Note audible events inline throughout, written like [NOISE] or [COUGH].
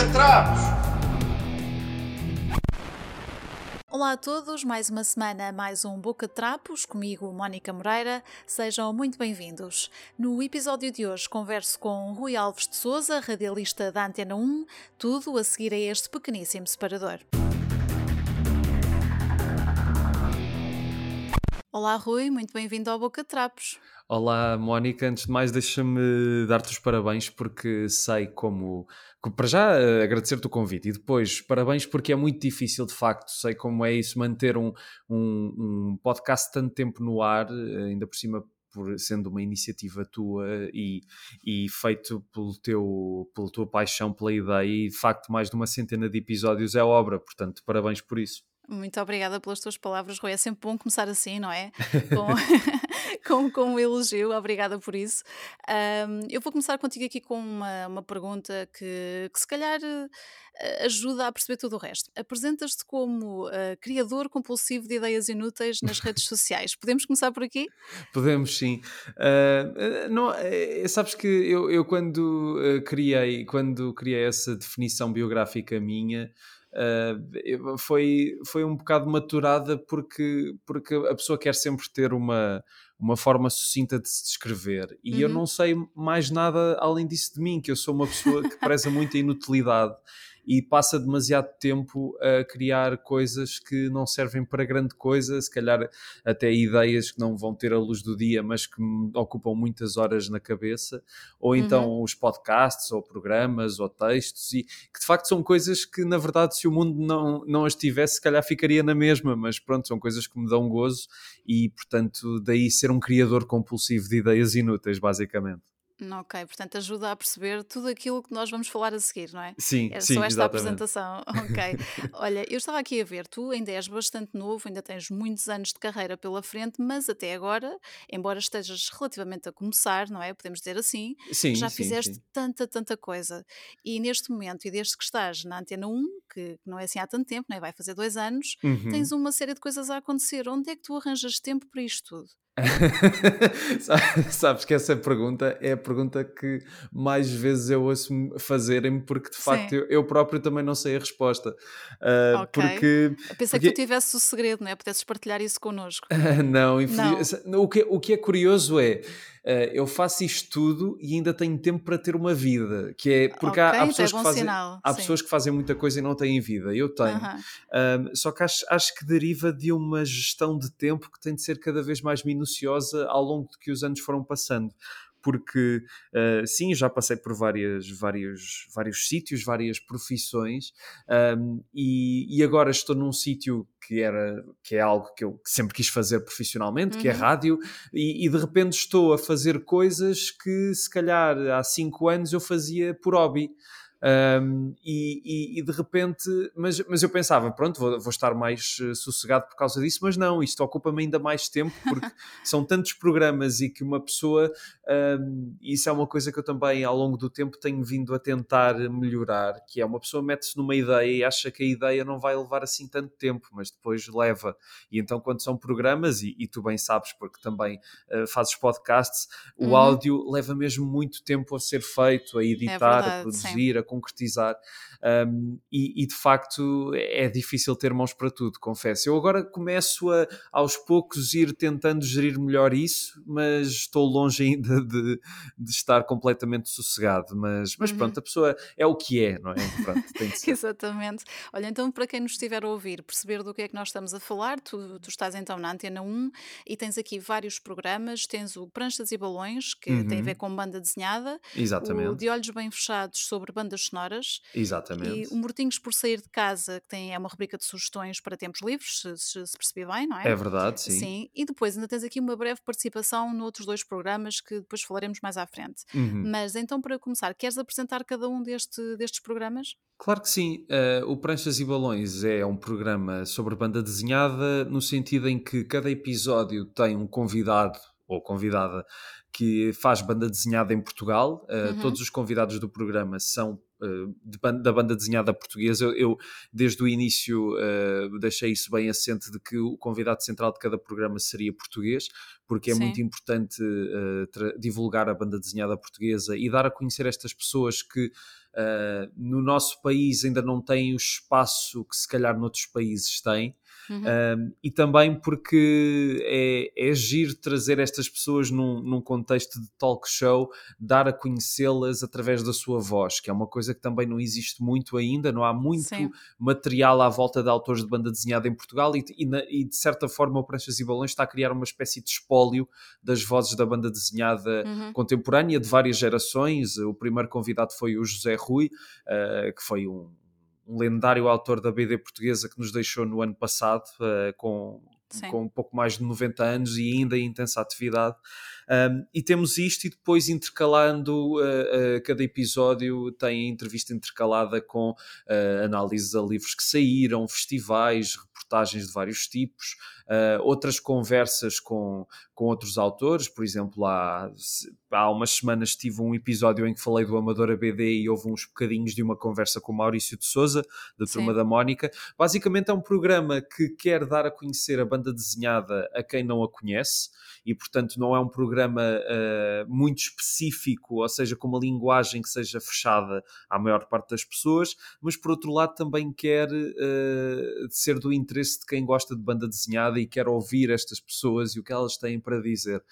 Bocatrapos! Olá a todos, mais uma semana, mais um Boca Trapos, comigo Mónica Moreira, sejam muito bem-vindos. No episódio de hoje converso com Rui Alves de Souza, radialista da Antena 1, tudo a seguir a este pequeníssimo separador. Olá Rui, muito bem-vindo ao Boca Trapos. Olá Mónica, antes de mais deixa-me dar-te os parabéns porque sei como, para já eh, agradecer-te o convite e depois parabéns porque é muito difícil de facto, sei como é isso manter um, um, um podcast tanto tempo no ar, eh, ainda por cima por sendo uma iniciativa tua e, e feito pelo teu, pela tua paixão pela ideia e de facto mais de uma centena de episódios é obra, portanto parabéns por isso. Muito obrigada pelas tuas palavras, Rui. É sempre bom começar assim, não é? [LAUGHS] Com, [LAUGHS] com, com um elogio, obrigada por isso. Um, eu vou começar contigo aqui com uma, uma pergunta que, que se calhar uh, ajuda a perceber tudo o resto. Apresentas-te como uh, criador compulsivo de ideias inúteis nas [LAUGHS] redes sociais. Podemos começar por aqui? Podemos, sim. Uh, não, sabes que eu, eu quando criei, quando criei essa definição biográfica minha, uh, foi, foi um bocado maturada porque, porque a pessoa quer sempre ter uma, uma forma sucinta de se descrever. E uhum. eu não sei mais nada além disso de mim, que eu sou uma pessoa que preza muito a inutilidade e passa demasiado tempo a criar coisas que não servem para grande coisa, se calhar até ideias que não vão ter a luz do dia, mas que me ocupam muitas horas na cabeça, ou então uhum. os podcasts, ou programas, ou textos, e que de facto são coisas que, na verdade, se o mundo não, não as tivesse, se calhar ficaria na mesma, mas pronto, são coisas que me dão gozo e, portanto, daí ser um criador compulsivo de ideias inúteis, basicamente. Ok, portanto ajuda a perceber tudo aquilo que nós vamos falar a seguir, não é? Sim, é sim, só esta exatamente. apresentação. [LAUGHS] Ok. [LAUGHS] Olha, eu estava aqui a ver, tu ainda és bastante novo, ainda tens muitos anos de carreira pela frente, mas até agora, embora estejas relativamente a começar, não é? Podemos dizer assim, sim, já sim, fizeste sim. tanta, tanta coisa. E neste momento, e desde que estás na Antena 1, que não é assim há tanto tempo, não é? vai fazer dois anos, uhum. tens uma série de coisas a acontecer. Onde é que tu arranjas tempo para isto tudo? [LAUGHS] Sabes que essa pergunta é a pergunta que mais vezes eu ouço fazerem, porque de facto eu, eu, próprio também não sei a resposta. Uh, okay. porque, Pensei porque... que tu tivesse o segredo, não é? Pudesses partilhar isso connosco. [LAUGHS] não, infeliz... não. O, que, o que é curioso é uh, eu faço isto tudo e ainda tenho tempo para ter uma vida, que é porque okay, há, há, pessoas, é que fazem, há pessoas que fazem muita coisa e não têm vida, eu tenho. Uh -huh. só que acho, acho que deriva de uma gestão de tempo que tem de ser cada vez mais minuciosa ao longo de que os anos foram passando porque uh, sim, já passei por várias, vários, vários sítios, várias profissões um, e, e, agora estou num sítio que era que é algo que eu sempre quis fazer profissionalmente, uhum. que é uhum. rádio, e, e, de repente estou a fazer coisas que se calhar há cinco anos eu fazia por hobby. Um, e, e, e, de repente, mas, mas eu pensava, pronto, vou, vou estar mais uh, sossegado por causa disso, mas não, isto ocupa-me ainda mais tempo porque [LAUGHS] são tantos programas e que uma pessoa, um, isso é uma coisa que eu também ao longo do tempo tenho vindo a tentar melhorar, que é uma pessoa mete-se numa ideia e acha que a ideia não vai levar assim tanto tempo, mas depois leva. E então, quando são programas, e, e tu bem sabes, porque também uh, fazes podcasts, o uhum. áudio leva mesmo muito tempo a ser feito, a é editar, é verdade, a produzir, sim. a concretizar um, e, e, de facto é difícil ter mãos para tudo, confesso. Eu agora começo a aos poucos ir tentando gerir melhor isso, mas estou longe ainda de, de estar completamente sossegado. Mas, mas uhum. pronto, a pessoa é o que é, não é? Pronto, [LAUGHS] Exatamente. Olha, então para quem nos estiver a ouvir, perceber do que é que nós estamos a falar, tu, tu estás então na Antena 1 e tens aqui vários programas, tens o Pranchas e Balões, que uhum. tem a ver uhum. com banda desenhada, Exatamente. o De Olhos Bem Fechados sobre sonoras. Exatamente. E o Mortinhos por Sair de Casa, que tem, é uma rubrica de sugestões para tempos livres, se, se, se percebi bem, não é? É verdade, sim. Sim. E depois ainda tens aqui uma breve participação noutros dois programas que depois falaremos mais à frente. Uhum. Mas então, para começar, queres apresentar cada um deste, destes programas? Claro que sim. Uh, o Pranchas e Balões é um programa sobre banda desenhada, no sentido em que cada episódio tem um convidado ou convidada que faz banda desenhada em Portugal. Uh, uhum. Todos os convidados do programa são uh, da banda desenhada portuguesa. Eu, eu desde o início, uh, deixei isso bem assente de que o convidado central de cada programa seria português, porque é Sim. muito importante divulgar a banda desenhada portuguesa e dar a conhecer estas pessoas que no nosso país ainda não têm o espaço que se calhar noutros países têm. Uhum. Um, e também porque é, é agir trazer estas pessoas num, num contexto de talk show, dar a conhecê-las através da sua voz, que é uma coisa que também não existe muito ainda, não há muito Sim. material à volta de autores de banda desenhada em Portugal e, e, na, e, de certa forma o Pranchas e Balões está a criar uma espécie de espólio das vozes da banda desenhada uhum. contemporânea de várias gerações. O primeiro convidado foi o José Rui, uh, que foi um um lendário autor da BD portuguesa que nos deixou no ano passado, uh, com, com um pouco mais de 90 anos e ainda em intensa atividade. Um, e temos isto, e depois intercalando uh, uh, cada episódio, tem entrevista intercalada com uh, análises a livros que saíram, festivais, reportagens de vários tipos, outras conversas com, com outros autores. Por exemplo, há, há umas semanas tive um episódio em que falei do Amador ABD e houve uns bocadinhos de uma conversa com Maurício de Souza, da Turma Sim. da Mónica. Basicamente é um programa que quer dar a conhecer a banda desenhada a quem não a conhece e, portanto, não é um programa uh, muito específico, ou seja, com uma linguagem que seja fechada à maior parte das pessoas, mas por outro lado também quer uh, ser do interesse de quem gosta de banda desenhada e quer ouvir estas pessoas e o que elas têm para dizer.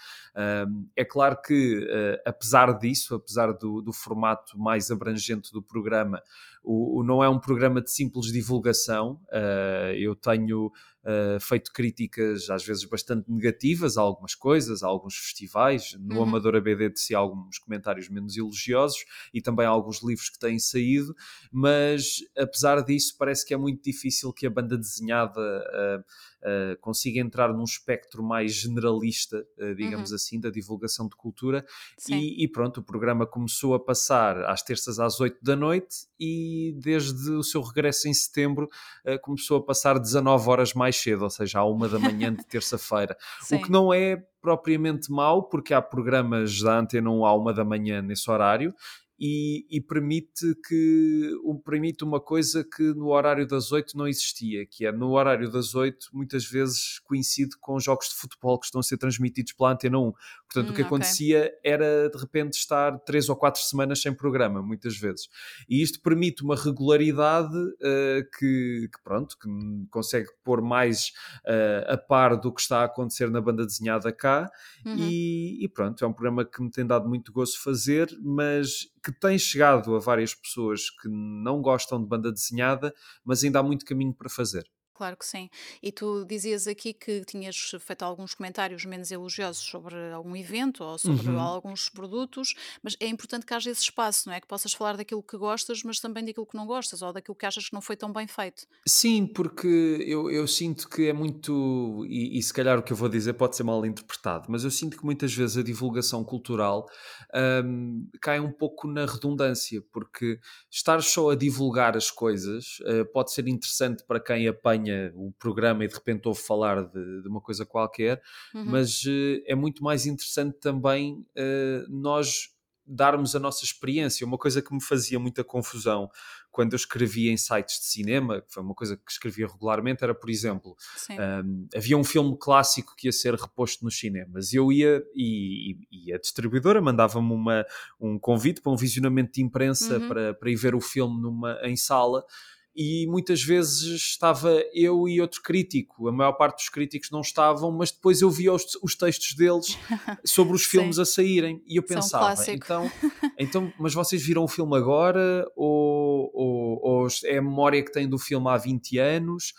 é claro que, uh, apesar disso, apesar do, do formato mais abrangente do programa, o, o, não é um programa de simples divulgação. Uh, eu tenho uh, feito críticas às vezes bastante negativas a algumas coisas, a alguns festivais. No uhum. Amador ABD de si alguns comentários menos elogiosos e também alguns livros que têm saído, mas apesar disso parece que é muito difícil que a banda desenhada uh, uh, consiga entrar num espectro mais generalista, uh, digamos uhum. assim, da divulgação de cultura. E, e, pronto, o programa começou a passar às terças às 8 da noite e desde o seu regresso em setembro uh, começou a passar 19 horas mais cedo, ou seja, à uma da manhã de [LAUGHS] terça-feira. o que não é propriamente mau, porque há programas da Antena 1 à uma da manhã nesse horário e, e, permite que permite uma coisa que no horário das oito não existia, que é no horário das oito muitas vezes coincide com jogos de futebol que estão a ser transmitidos pela Antena 1. Portanto, hum, o que hum, acontecia okay. era de repente estar três ou quatro semanas sem programa, muitas vezes. E isto permite uma regularidade uh, que, que, pronto, que consegue pôr mais uh, a par do que está a acontecer na banda desenhada cá. Uhum. E, e pronto, é um programa que me tem dado muito gosto fazer, mas que tem chegado a várias pessoas que não gostam de banda desenhada, mas ainda há muito caminho para fazer. Claro que sim. E tu dizias aqui que tinhas feito alguns comentários menos elogiosos sobre algum evento ou sobre uhum. alguns produtos, mas é importante que haja esse espaço, não é? Que possas falar daquilo que gostas, mas também daquilo que não gostas ou daquilo que achas que não foi tão bem feito. Sim, porque eu, eu sinto que é muito, e, e, se calhar o que eu vou dizer pode ser mal interpretado, mas eu sinto que muitas vezes a divulgação cultural um, cai um pouco na redundância, porque estar só a divulgar as coisas uh, pode ser interessante para quem apanha o programa e de repente ouve falar de, de uma coisa qualquer, uhum. mas uh, é muito mais interessante também uh, nós darmos a nossa experiência. Uma coisa que me fazia muita confusão quando eu escrevia em sites de cinema, que foi uma coisa que escrevia regularmente, era, por exemplo, um, havia um filme clássico que ia ser reposto nos cinemas. Eu ia e, e a distribuidora mandava-me um convite para um visionamento de imprensa uhum. para, para ir ver o filme numa, em sala e muitas vezes estava eu e outro crítico. A maior parte dos críticos não estavam, mas depois eu via os, os textos deles [LAUGHS] sobre os filmes a saírem e eu pensava, então, [LAUGHS] então, mas vocês viram o filme agora ou, ou, ou, é a memória que têm do filme há 20 anos?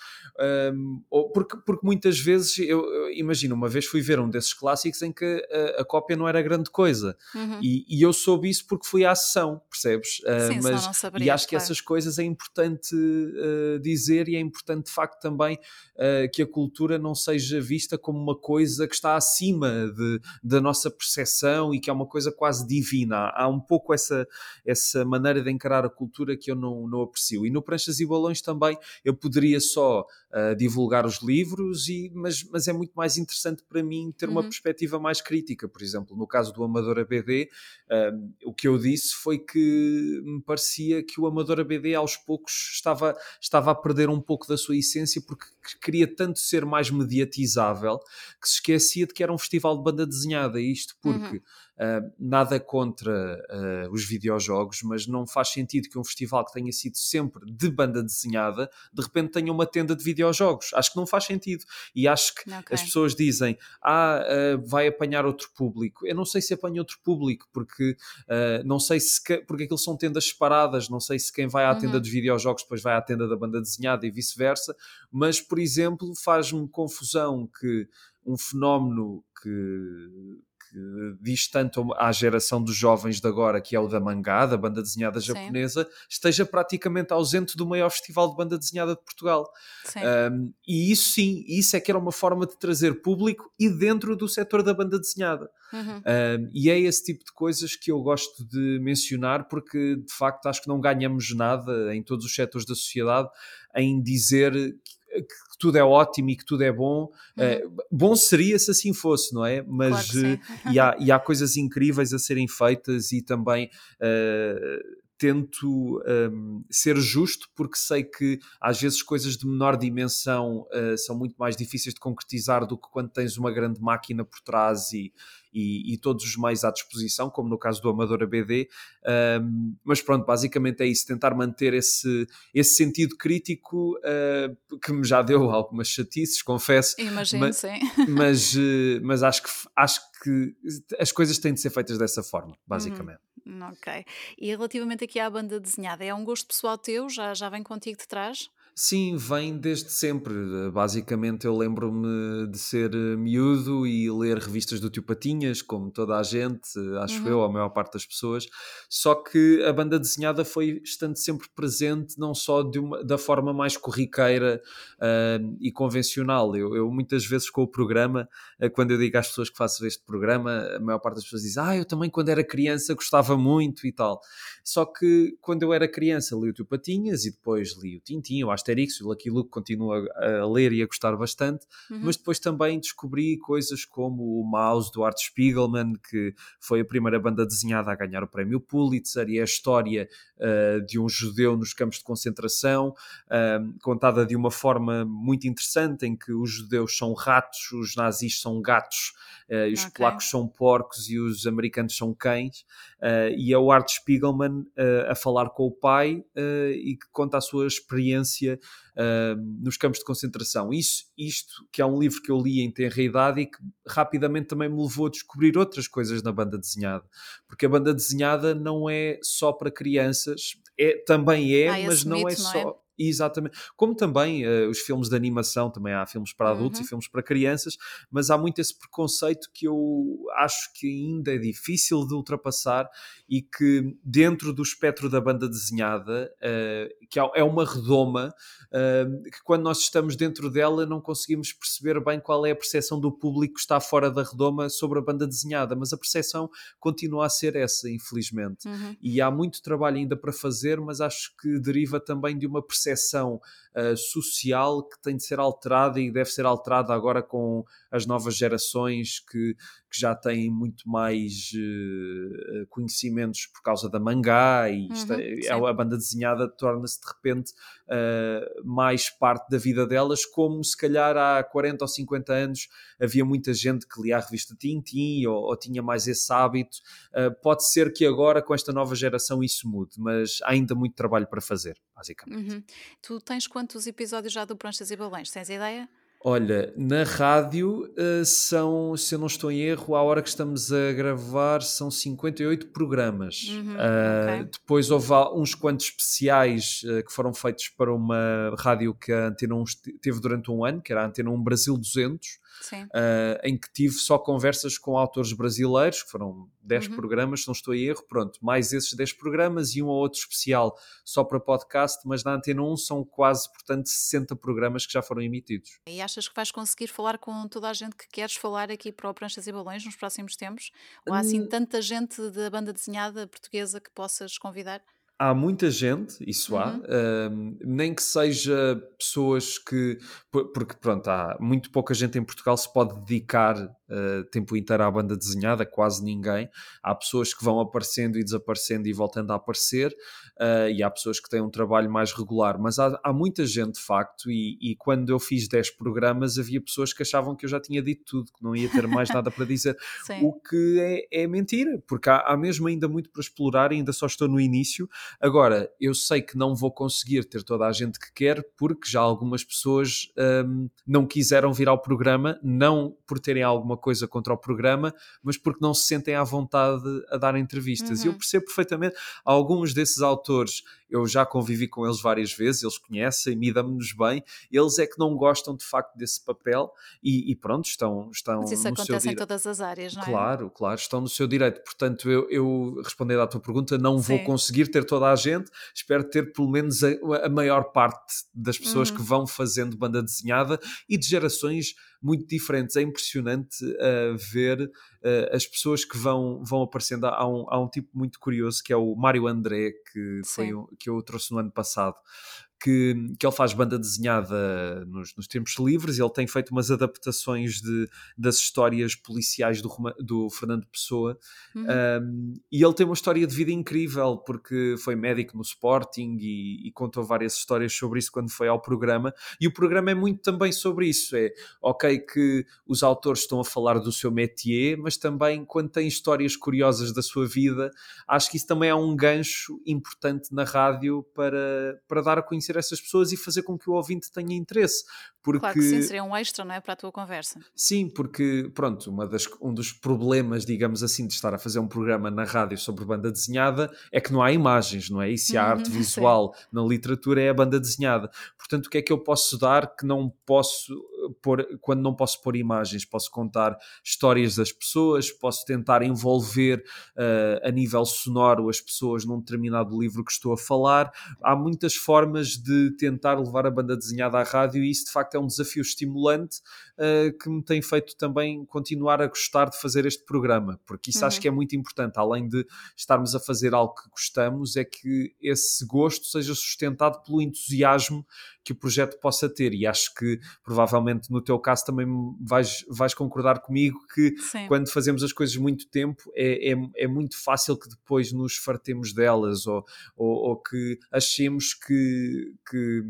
Um, ou, porque, porque muitas vezes, eu, eu, imagino, uma vez fui ver um desses clássicos em que a, a cópia não era grande coisa uhum. e, e, eu soube isso porque fui à sessão, percebes? Uh, Sim, mas, e acho claro. que essas coisas é importante uh, dizer e é importante de facto também uh, que a cultura não seja vista como uma coisa que está acima de, da nossa percepção e que é uma coisa quase divina. Há um pouco essa, essa maneira de encarar a cultura que eu não, não aprecio. E no Pranchas e Balões também eu poderia só uh, divulgar os livros, e, mas, mas é muito mais interessante para mim ter uma uhum. perspectiva mais crítica. Por exemplo, no caso do Amador ABD, uh, o que eu disse foi que me parecia que o Amador ABD aos poucos estava, estava a perder um pouco da sua essência porque queria tanto ser mais mediatizável que se esquecia de que era um festival de banda desenhada. Isto porque. Uhum Uh, nada contra uh, os videojogos, mas não faz sentido que um festival que tenha sido sempre de banda desenhada de repente tenha uma tenda de videojogos. Acho que não faz sentido. E acho que okay. as pessoas dizem: Ah, uh, vai apanhar outro público. Eu não sei se apanha outro público, porque não sei se que, porque aquilo são tendas separadas, não sei se quem vai à tenda uhum. dos videojogos depois vai à tenda da banda desenhada e vice-versa. Mas, por exemplo, faz-me confusão que um fenómeno que que diz tanto à geração dos jovens de agora, que é o da mangá, da banda desenhada japonesa, sim. esteja praticamente ausente do maior festival de banda desenhada de Portugal. Um, e isso sim, isso é que era uma forma de trazer público e dentro do setor da banda desenhada. Uhum. Um, e é esse tipo de coisas que eu gosto de mencionar, porque de facto acho que não ganhamos nada em todos os setores da sociedade em dizer que, que tudo é ótimo e que tudo é bom. Uhum. Uh, bom seria se assim fosse, não é? Mas claro uh, e, há, e, há, coisas incríveis a serem feitas e também. Uh, tento um, ser justo porque sei que às vezes coisas de menor dimensão uh, são muito mais difíceis de concretizar do que quando tens uma grande máquina por trás e, e, e, todos os meios à disposição, como no caso do Amador ABD. Um, mas pronto, basicamente é isso, tentar manter esse, esse sentido crítico uh, que me já deu [LAUGHS] algumas chatices, confesso. Imagino, [LAUGHS] mas, sim. Mas, uh, mas acho, que, acho que as coisas têm de ser feitas dessa forma, basicamente. Uhum. Ok. E relativamente aqui à banda desenhada, é um gosto pessoal teu? Já, já vem contigo de trás? Sim, vem desde sempre. Basicamente, eu lembro-me de ser eh, miúdo e ler revistas do Tio Patinhas, como toda a gente, acho uhum. eu, a maior parte das pessoas. Só que a banda desenhada foi estando sempre presente, não só uma, da forma mais corriqueira uh, e convencional. Eu, eu, muitas vezes com o programa, uh, quando eu digo às pessoas que faço este programa, a maior parte das pessoas diz: Ah, eu também, quando era criança, gostava muito e tal. Só que quando eu era criança, li o Tio Patinhas e depois li o Tintin, eu acho Asterix, o Lucky Luke continuo a, a ler e a gostar bastante, uhum. mas depois também descobri coisas como o Mouse do Art Spiegelman, que foi a primeira banda desenhada a ganhar o prémio Pulitzer, e é a história uh, de um judeu nos campos de concentração, uh, contada de uma forma muito interessante, em que os judeus são ratos, os nazis são gatos, uh, os okay. polacos são porcos e os americanos são cães, e é o Art Spiegelman a falar com o pai e que conta a sua experiência uh, nos campos de concentração. Isso, isto que é um livro que eu li em tenra idade e que rapidamente também me levou a descobrir outras coisas na banda desenhada, porque a banda desenhada não é só para crianças, é, também é, ah, mas não mito, é não só. É? Exatamente. Como também uh, os filmes de animação, também há filmes para adultos uhum. e filmes para crianças, mas há muito esse preconceito que eu acho que ainda é difícil de ultrapassar e que dentro do espectro da banda desenhada, uh, que é uma redoma, uh, que quando nós estamos dentro dela não conseguimos perceber bem qual é a percepção do público que está fora da redoma sobre a banda desenhada, mas a percepção continua a ser essa, infelizmente. Uhum. E há muito trabalho ainda para fazer, mas acho que deriva também de uma percepção percepção uh, social que tem de ser alterada e deve ser alterada agora com as novas gerações que, que já têm muito mais uh, conhecimentos por causa da mangá e uhum, é, é a banda desenhada torna-se de repente uh, mais parte da vida delas, como se calhar há 40 ou 50 anos havia muita gente que lia a revista Tintin ou, ou tinha mais esse hábito. Uh, pode ser que agora com esta nova geração isso mude, mas há ainda muito trabalho para fazer, basicamente. Uhum. Tu tens quantos episódios já do Pranchas e Balões? Tens ideia? Olha, na rádio uh, são, se eu não estou em erro, à hora que estamos a gravar, são 58 programas. Uhum, uh, okay. Depois houve uns quantos especiais uh, que foram feitos para uma rádio que a Antena 1 teve durante um ano, que era a Antena 1 Brasil 200 uh, em que tive só conversas com autores brasileiros, que foram 10 uhum. programas, se não estou em erro, pronto, mais esses 10 programas e um ou outro especial só para podcast, mas na Antena 1 são quase, portanto, 60 programas que já foram emitidos. E achas que vais conseguir falar com toda a gente que queres falar aqui para o Pranchas e Balões nos próximos tempos? Ou há assim hum. tanta gente da banda desenhada portuguesa que possas convidar? Há muita gente, isso há, uhum. nem que seja pessoas que. Porque, pronto, há muito pouca gente em Portugal se pode dedicar uh, tempo inteiro à banda desenhada, quase ninguém. Há pessoas que vão aparecendo e desaparecendo e voltando a aparecer, uh, e há pessoas que têm um trabalho mais regular, mas há, há muita gente, de facto, e, e, quando eu fiz 10 programas, havia pessoas que achavam que eu já tinha dito tudo, que não ia ter mais nada para dizer, [LAUGHS] o que é, é mentira, porque há, há mesmo ainda muito para explorar e ainda só estou no início. Agora, eu sei que não vou conseguir ter toda a gente que quer, porque já algumas pessoas um, não quiseram vir ao programa, não por terem alguma coisa contra o programa, mas porque não se sentem à vontade a dar entrevistas. Uhum. E eu uhum. percebo perfeitamente, alguns desses autores eu já convivi com eles várias vezes, eles conhecem, me damos-nos bem, eles é que não gostam de facto desse papel e, e pronto, estão, estão Mas isso no acontece seu em todas as áreas, não é? Claro, claro, estão no seu direito. Portanto, eu, eu respondendo à tua pergunta, não Sim. vou conseguir ter toda a gente, espero ter pelo menos a, a maior parte das pessoas uhum. que vão fazendo banda desenhada e de gerações muito diferentes. É impressionante uh, ver uh, as pessoas que vão, vão aparecendo. Há um, há um tipo muito curioso que é o Mário André, que, foi, que eu trouxe no ano passado, que, que ele faz banda desenhada nos, nos tempos livres, ele tem feito umas adaptações de, das histórias policiais do, do Fernando Pessoa, uhum. um, e ele tem uma história de vida incrível, porque foi médico no Sporting e, e, contou várias histórias sobre isso quando foi ao programa, e o programa é muito também sobre isso, é ok que os autores estão a falar do seu métier, mas também quando têm histórias curiosas da sua vida, acho que isso também é um gancho importante na rádio para, para dar a conhecer conhecer essas pessoas e fazer com que o ouvinte tenha interesse. Porque... Claro que sim, seria um extra, não é? Para a tua conversa. Sim, porque, pronto, uma das, um dos problemas, digamos assim, de estar a fazer um programa na rádio sobre banda desenhada é que não há imagens, não é? E se arte [LAUGHS] uhum, visual sim. na literatura é a banda desenhada. Portanto, o que é que eu posso dar que não posso pôr, quando não posso pôr imagens? Posso contar histórias das pessoas, posso tentar envolver uh, a nível sonoro as pessoas num determinado livro que estou a falar. Há muitas formas de tentar levar a banda desenhada à rádio e isso de facto é um desafio estimulante que me tem feito também continuar a gostar de fazer este programa, porque isso uhum. acho que é muito importante, além de estarmos a fazer algo que gostamos, é que esse gosto seja sustentado pelo entusiasmo que o projeto possa ter. E acho que provavelmente no teu caso também vais, vais concordar comigo que Sim. quando fazemos as coisas muito tempo é, é, é, muito fácil que depois nos fartemos delas ou, ou, ou que achemos que, que,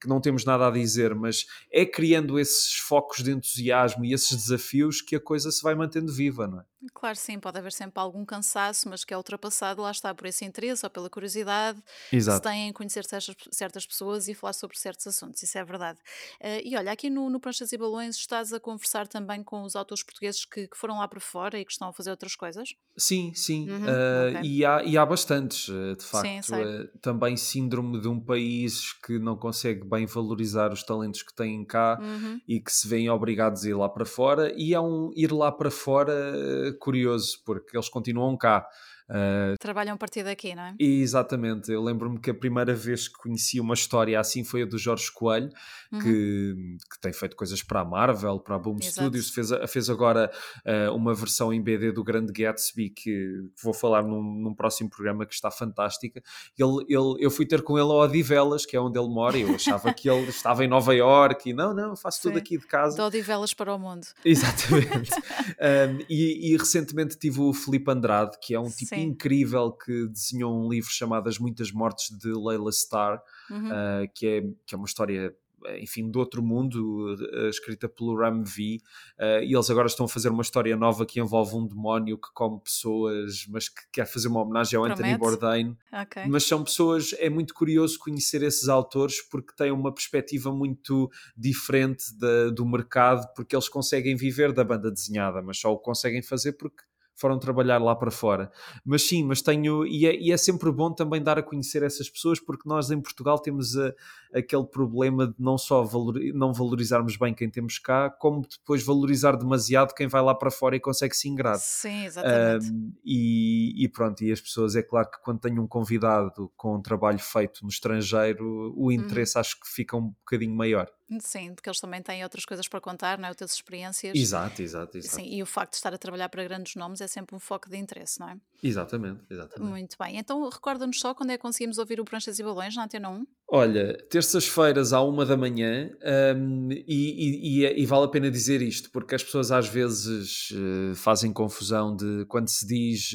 que, não temos nada a dizer, mas é criando esses focos de entusiasmo e esses desafios que a coisa se vai mantendo viva, não é? Claro, sim, pode haver sempre algum cansaço, mas que é ultrapassado, lá está, por esse interesse ou pela curiosidade, Exato. se têm em conhecer certas, certas pessoas e falar sobre certos assuntos, isso é verdade. Uh, e olha, aqui no, no Pranchas e Balões estás a conversar também com os autores portugueses que, que foram lá para fora e que estão a fazer outras coisas? Sim, sim, uhum, uh, okay. e, há, e há bastantes, de facto. Sim, uh, também síndrome de um país que não consegue bem valorizar os talentos que têm cá uhum. e que se veem obrigados a ir lá para fora, e há um ir lá para fora curioso, porque eles continuam cá. Uh, Trabalham a partir daqui, não é? Exatamente. Eu lembro-me que a primeira vez que conheci uma história assim foi a do Jorge Coelho, uhum. que, que, tem feito coisas para a Marvel, para a Boom Exato. Studios, fez, fez agora uh, uma versão em BD do Grande Gatsby, que vou falar num, num, próximo programa que está fantástica. Ele, ele, eu fui ter com ele ao Odivelas, que é onde ele mora, eu achava que ele [LAUGHS] estava em Nova York e não, não, faço Sim. tudo aqui de casa. De Odivelas para o mundo. Exatamente. um, [LAUGHS] e, e, recentemente tive o Felipe Andrade, que é um tipo Sim incrível que desenhou um livro chamado As Muitas Mortes de Leila Starr, uhum. uh, que, é, que é uma história enfim, de outro mundo, uh, escrita pelo Ram V, uh, e eles agora estão a fazer uma história nova que envolve um demónio que come pessoas, mas que quer fazer uma homenagem ao Promete. Anthony Bourdain. Okay. Mas são pessoas, é muito curioso conhecer esses autores porque têm uma perspectiva muito diferente de, do mercado, porque eles conseguem viver da banda desenhada, mas só o conseguem fazer porque foram trabalhar lá para fora. Mas sim, mas tenho, e é, e é sempre bom também dar a conhecer essas pessoas, porque nós em Portugal temos a, aquele problema de não só valor, não valorizarmos bem quem temos cá, como depois valorizar demasiado quem vai lá para fora e consegue se ingrar. Sim, exatamente. Um, e, e, pronto, e as pessoas, é claro que quando tenho um convidado com um trabalho feito no estrangeiro, o uhum. interesse acho que fica um bocadinho maior. Sim, porque eles também têm outras coisas para contar, não é? Outras experiências. Exato, exato, exato. Sim, e o facto de estar a trabalhar para grandes nomes é sempre um foco de interesse, não é? Exatamente, exatamente. Muito bem. Então recorda-nos só quando é que conseguimos ouvir o Pranchas e Balões na Antena 1? Olha, terças-feiras à uma da manhã, um, e, e, e, e, vale a pena dizer isto, porque as pessoas às vezes uh, fazem confusão de quando se diz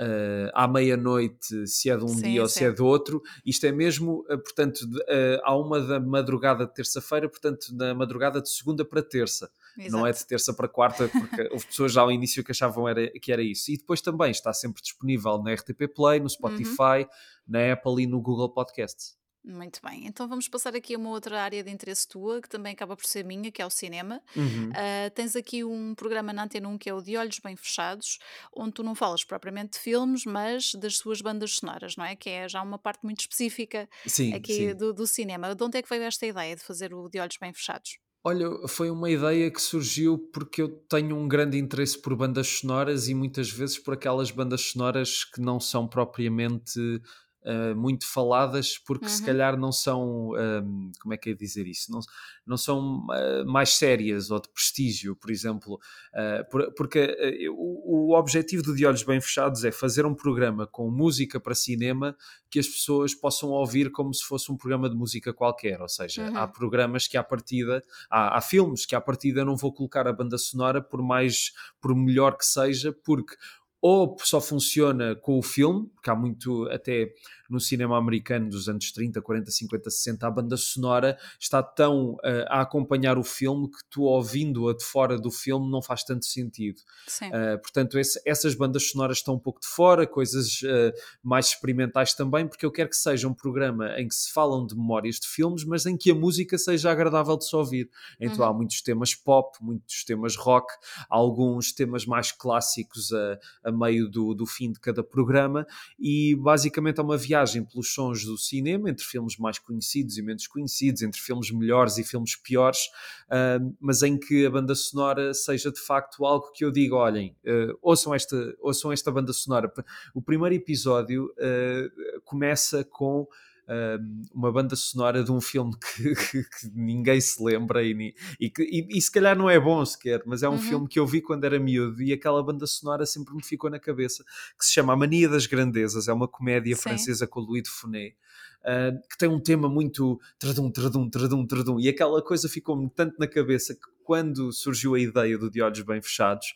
uh, à meia-noite, se é de um sim, dia ou se é do outro. Isto é mesmo, uh, portanto, uh, à uma da madrugada de terça-feira, portanto, na madrugada de segunda para terça. Exato. Não é de terça para quarta, porque houve pessoas já ao início que achavam era, que era isso. E depois também está sempre disponível na RTP Play, no uhum. Spotify, uhum. na Apple e no Google Podcasts. Muito bem, então vamos passar aqui a uma outra área de interesse tua, que também acaba por ser minha, que é o cinema. Uhum. Uh, tens aqui um programa na Antena 1 que é o De Olhos Bem Fechados, onde tu não falas propriamente de filmes, mas das suas bandas sonoras, não é? Que é já uma parte muito específica sim, aqui sim. Do, do cinema. De onde é que veio esta ideia de fazer o De Olhos Bem Fechados? Olha, foi uma ideia que surgiu porque eu tenho um grande interesse por bandas sonoras e muitas vezes por aquelas bandas sonoras que não são propriamente uh, muito faladas porque uhum. se calhar não são, um, como é que é dizer isso? Não, não são uh, mais sérias ou de prestígio, por exemplo, uh, por, porque o, o, objetivo do De Olhos Bem Fechados é fazer um programa com música para cinema que as pessoas possam ouvir como se fosse um programa de música qualquer, ou seja, uhum. há programas que à partida, há, há filmes que à partida não vou colocar a banda sonora por mais, por melhor que seja, porque ou só funciona com o filme, porque há muito até no cinema americano dos anos 30, 40, 50, 60, a banda sonora está tão uh, a acompanhar o filme que tu ouvindo-a de fora do filme não faz tanto sentido. Uh, portanto, esse, essas bandas sonoras estão um pouco de fora, coisas uh, mais experimentais também, porque eu quero que seja um programa em que se falam de memórias de filmes, mas em que a música seja agradável de se ouvir. Então uhum. há muitos temas pop, muitos temas rock, alguns temas mais clássicos a, a meio do, do fim de cada programa e basicamente é uma viagem viagem pelos sons do cinema, entre filmes mais conhecidos e menos conhecidos, entre filmes melhores e filmes piores, uh, mas em que a banda sonora seja de facto algo que eu digo: olhem, uh, ouçam, esta, ouçam esta banda sonora. O primeiro episódio uh, começa com uma banda sonora de um filme que, [LAUGHS] que, que ninguém se lembra e, e, e, e, se calhar não é bom sequer, mas é um uhum. filme que eu vi quando era miúdo e aquela banda sonora sempre me ficou na cabeça, que se chama A Mania das Grandezas, é uma comédia Sim. francesa com o Louis de Funès. Uh, que tem um tema muito tradum, tradum, tradum, tradum, e aquela coisa ficou-me tanto na cabeça que quando surgiu a ideia do De Olhos Bem Fechados,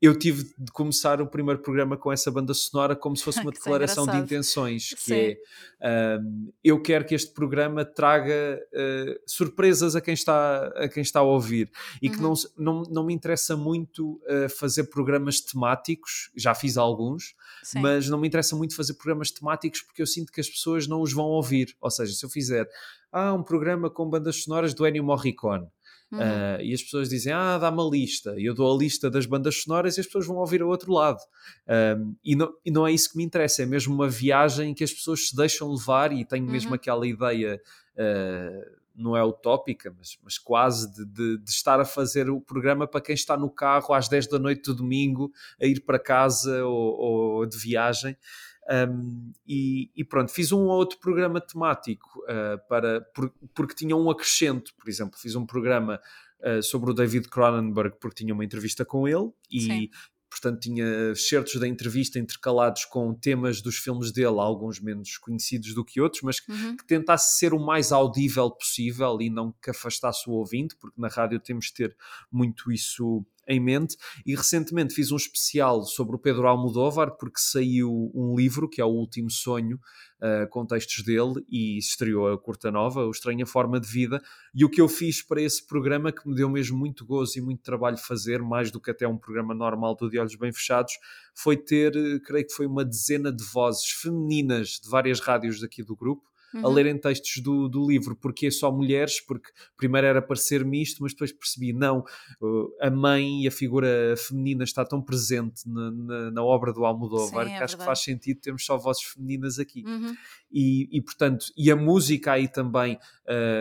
eu tive de começar o primeiro programa com essa banda sonora como se fosse [LAUGHS] uma declaração de intenções, que Sim. é um, eu quero que este programa traga uh, surpresas a quem está a quem está a ouvir e uhum. que não, não, não me interessa muito uh, fazer programas temáticos, já fiz alguns, Sim. mas não me interessa muito fazer programas temáticos porque eu sinto que as pessoas não os vão ouvir, ou seja, se eu fizer ah, um programa com bandas sonoras do Ennio Morricone Uhum. Uh, e as pessoas dizem, ah, dá uma lista, e eu dou a lista das bandas sonoras e as pessoas vão ouvir ao outro lado. Um, e, não, e não é isso que me interessa, é mesmo uma viagem que as pessoas se deixam levar e tenho mesmo uhum. aquela ideia. Uh, não é utópica, mas, mas quase de, de, de, estar a fazer o programa para quem está no carro às 10 da noite do domingo a ir para casa ou, ou de viagem. Um, e, e, pronto, fiz um ou outro programa temático uh, para, por, porque tinha um acrescento, por exemplo, fiz um programa uh, sobre o David Cronenberg porque tinha uma entrevista com ele e Sim. portanto tinha certos da entrevista intercalados com temas dos filmes dele, alguns menos conhecidos do que outros, mas uhum. que tentasse ser o mais audível possível e não que afastasse o ouvinte, porque na rádio temos de ter muito isso em mente. E recentemente fiz um especial sobre o Pedro Almodóvar porque saiu um livro que é o Último Sonho uh, com textos dele e estreou a Curta Nova, o Estranha Forma de Vida. E o que eu fiz para esse programa que me deu mesmo muito gozo e muito trabalho fazer, mais do que até um programa normal do De Olhos Bem Fechados, foi ter, creio que foi uma dezena de vozes femininas de várias rádios daqui do grupo uhum. a lerem textos do, do livro, porque é só mulheres, porque primeiro era parecer-me isto, mas depois percebi, não, a mãe e a figura feminina está tão presente na, na, na obra do Almodóvar Sim, é que acho que faz sentido termos só vozes femininas aqui. Uhum. E, e, portanto, e a música aí também.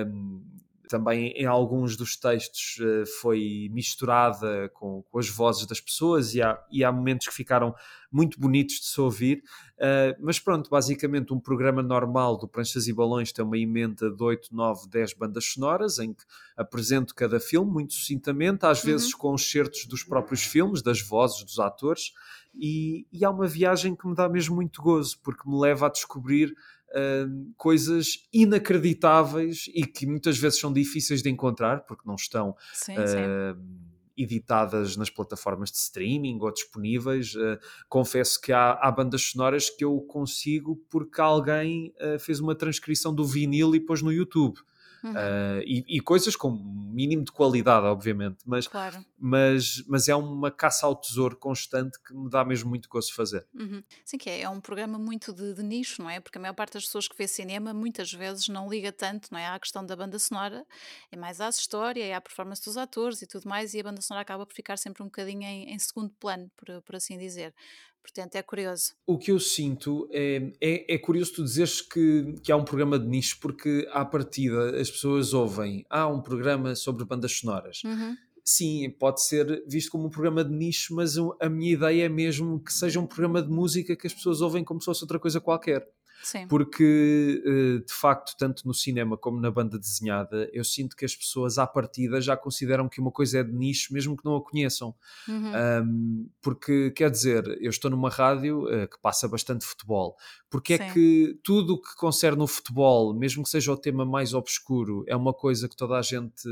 Um, também em alguns dos textos uh, foi misturada com, com, as vozes das pessoas e há, e há momentos que ficaram muito bonitos de se ouvir. Uh, mas pronto, basicamente um programa normal do Pranchas e Balões tem uma emenda de 8, 9, 10 bandas sonoras em que apresento cada filme muito sucintamente, às uhum. vezes com excertos dos próprios filmes, das vozes dos atores, e, e há uma viagem que me dá mesmo muito gozo, porque me leva a descobrir Uh, coisas inacreditáveis e que muitas vezes são difíceis de encontrar porque não estão sim, uh, sim editadas nas plataformas de streaming ou disponíveis. Uh, confesso que há, há, bandas sonoras que eu consigo porque alguém uh, fez uma transcrição do vinil e pôs no YouTube. Uhum. Uh, e, e, coisas com mínimo de qualidade, obviamente, mas, claro. mas, mas é uma caça ao tesouro constante que me dá mesmo muito gosto fazer. Uhum. Sim, que é, é um programa muito de, de, nicho, não é? Porque a maior parte das pessoas que vê cinema muitas vezes não liga tanto não é, à questão da banda sonora, é mais à história, é à performance dos atores e tudo mais, e a banda sonora acaba por ficar sempre um bocadinho em, em segundo plano, por, por assim dizer. Portanto, é curioso. O que eu sinto é, é, é, curioso tu dizeres que, que há um programa de nicho, porque à partida as pessoas ouvem, há um programa sobre bandas sonoras. Uhum. Sim, pode ser visto como um programa de nicho, mas a minha ideia é mesmo que seja um programa de música que as pessoas ouvem como se fosse outra coisa qualquer. Sim. Porque, eh, de facto, tanto no cinema como na banda desenhada, eu sinto que as pessoas à partida já consideram que uma coisa é de nicho, mesmo que não a conheçam. Uhum. Um, porque, quer dizer, eu estou numa rádio uh, que passa bastante futebol. Porque Sim. é que tudo o que concerne o futebol, mesmo que seja o tema mais obscuro, é uma coisa que toda a gente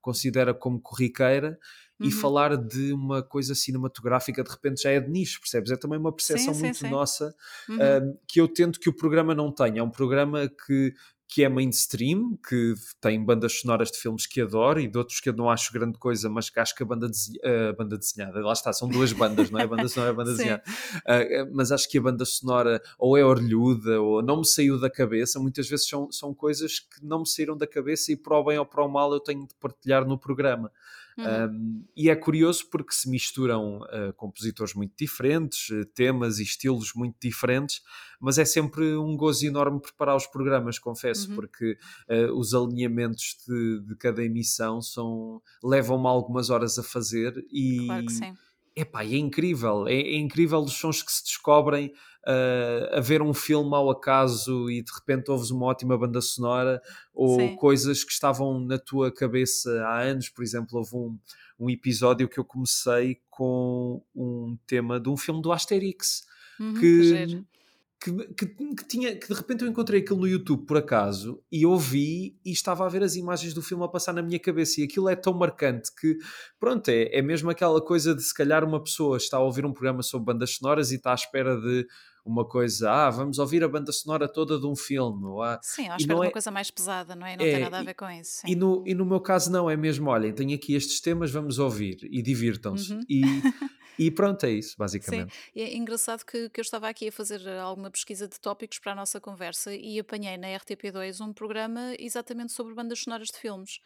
considera como corriqueira uhum. e falar de uma coisa cinematográfica de repente já é de nicho, percebes? É também uma percepção sim, muito sim, sim. nossa uhum. uh, que eu tento que o programa não tenha. É um programa que que é mainstream, que tem bandas sonoras de filmes que adoro e de outros que eu não acho grande coisa, mas que acho que a banda, uh, banda desenhada, lá está, são duas bandas, não é? A banda sonora e a banda [LAUGHS] desenhada. Uh, mas acho que a banda sonora ou é orlhuda ou não me saiu da cabeça, muitas vezes são, são coisas que não me saíram da cabeça e para o bem ou para o mal eu tenho de partilhar no programa. Uhum. Um, e é curioso porque se misturam uh, compositores muito diferentes, uh, temas e estilos muito diferentes, mas é sempre um gozo enorme preparar os programas, confesso, uhum. porque uh, os alinhamentos de, de, cada emissão são levam-me algumas horas a fazer e. Claro que sim. Epá, é incrível, é, é incrível os sons que se descobrem uh, a ver um filme ao acaso e de repente ouves uma ótima banda sonora ou Sim. coisas que estavam na tua cabeça há anos. Por exemplo, houve um, um episódio que eu comecei com um tema de um filme do Asterix. Uhum, que, que, que, que, tinha, que de repente eu encontrei aquilo no YouTube por acaso e ouvi e estava a ver as imagens do filme a passar na minha cabeça e aquilo é tão marcante que pronto, é, é mesmo aquela coisa de se calhar uma pessoa está a ouvir um programa sobre bandas sonoras e está à espera de uma coisa, ah, vamos ouvir a banda sonora toda de um filme. Ah, sim, acho que é uma coisa mais pesada, não é? Não é, tem nada a ver com isso. E no, e no meu caso não, é mesmo, olhem, tenho aqui estes temas, vamos ouvir e divirtam-se. Uhum. E, [LAUGHS] E pronto, é isso, basicamente. Sim, é engraçado que, que eu estava aqui a fazer alguma pesquisa de tópicos para a nossa conversa e apanhei na RTP2 um programa exatamente sobre bandas sonoras de filmes,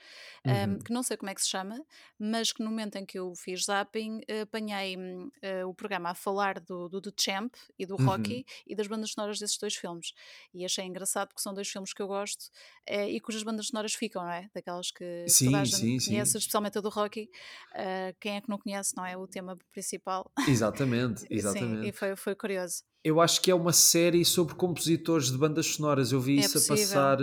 uhum. um, que não sei como é que se chama, mas que no momento em que eu fiz zapping, apanhei uh, o programa a falar do, do, do Champ e do Rocky uhum. e das bandas sonoras desses dois filmes. E achei engraçado porque são dois filmes que eu gosto uh, e cujas bandas sonoras ficam, não é? Daquelas que sim, toda a gente sim, conhece, sim. especialmente a do Rocky. Uh, quem é que não conhece, não é? O tema principal principal. Exatamente, exatamente. [LAUGHS] Sim, e foi, foi curioso. Eu acho que é uma série sobre compositores de bandas sonoras. Eu vi é isso possível. a passar.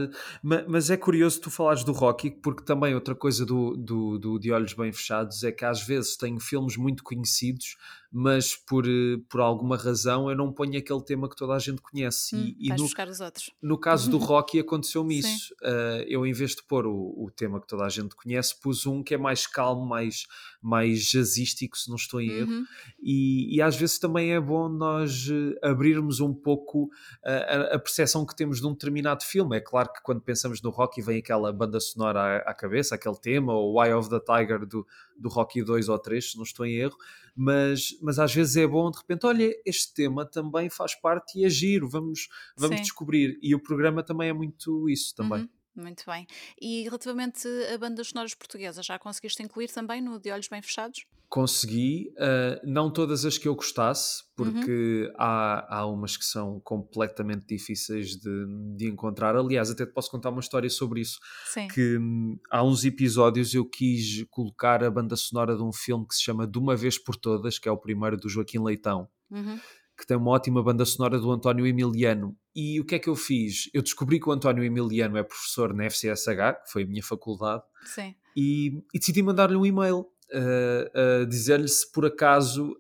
Mas, é curioso tu falares do Rocky, porque também outra coisa do, do, do, De Olhos Bem Fechados é que às vezes tenho filmes muito conhecidos, mas por, por alguma razão eu não ponho aquele tema que toda a gente conhece. Hum, e, e no, buscar os outros. No caso do [LAUGHS] Rocky aconteceu-me isso. Uh, eu, em vez de pôr o, o tema que toda a gente conhece, pus um que é mais calmo, mais, mais jazzístico, se não estou em erro. Uhum. E, e às vezes também é bom nós eh, abrirmos um pouco a, a percepção que temos de um determinado filme. É claro que quando pensamos no Rocky vem aquela banda sonora à, à cabeça, aquele tema, o Eye of the Tiger do, do Rocky 2 ou 3, se não estou em erro, mas, mas às vezes é bom de repente, olha, este tema também faz parte e é giro, vamos, vamos descobrir. E o programa também é muito isso também. Uhum. Muito bem. E relativamente a bandas sonoras portuguesas, já conseguiste incluir também no De Olhos Bem Fechados? Consegui, uh, não todas as que eu gostasse, porque uhum. há, há umas que são completamente difíceis de, de encontrar. Aliás, até te posso contar uma história sobre isso. Sim. Que um, há uns episódios eu quis colocar a banda sonora de um filme que se chama De Uma Vez por Todas, que é o primeiro do Joaquim Leitão. Uhum. Que tem uma ótima banda sonora do António Emiliano. E o que é que eu fiz? Eu descobri que o António Emiliano é professor na FCSH, que foi a minha faculdade, Sim. E, e decidi mandar-lhe um e-mail uh, uh, dizer-lhe se por acaso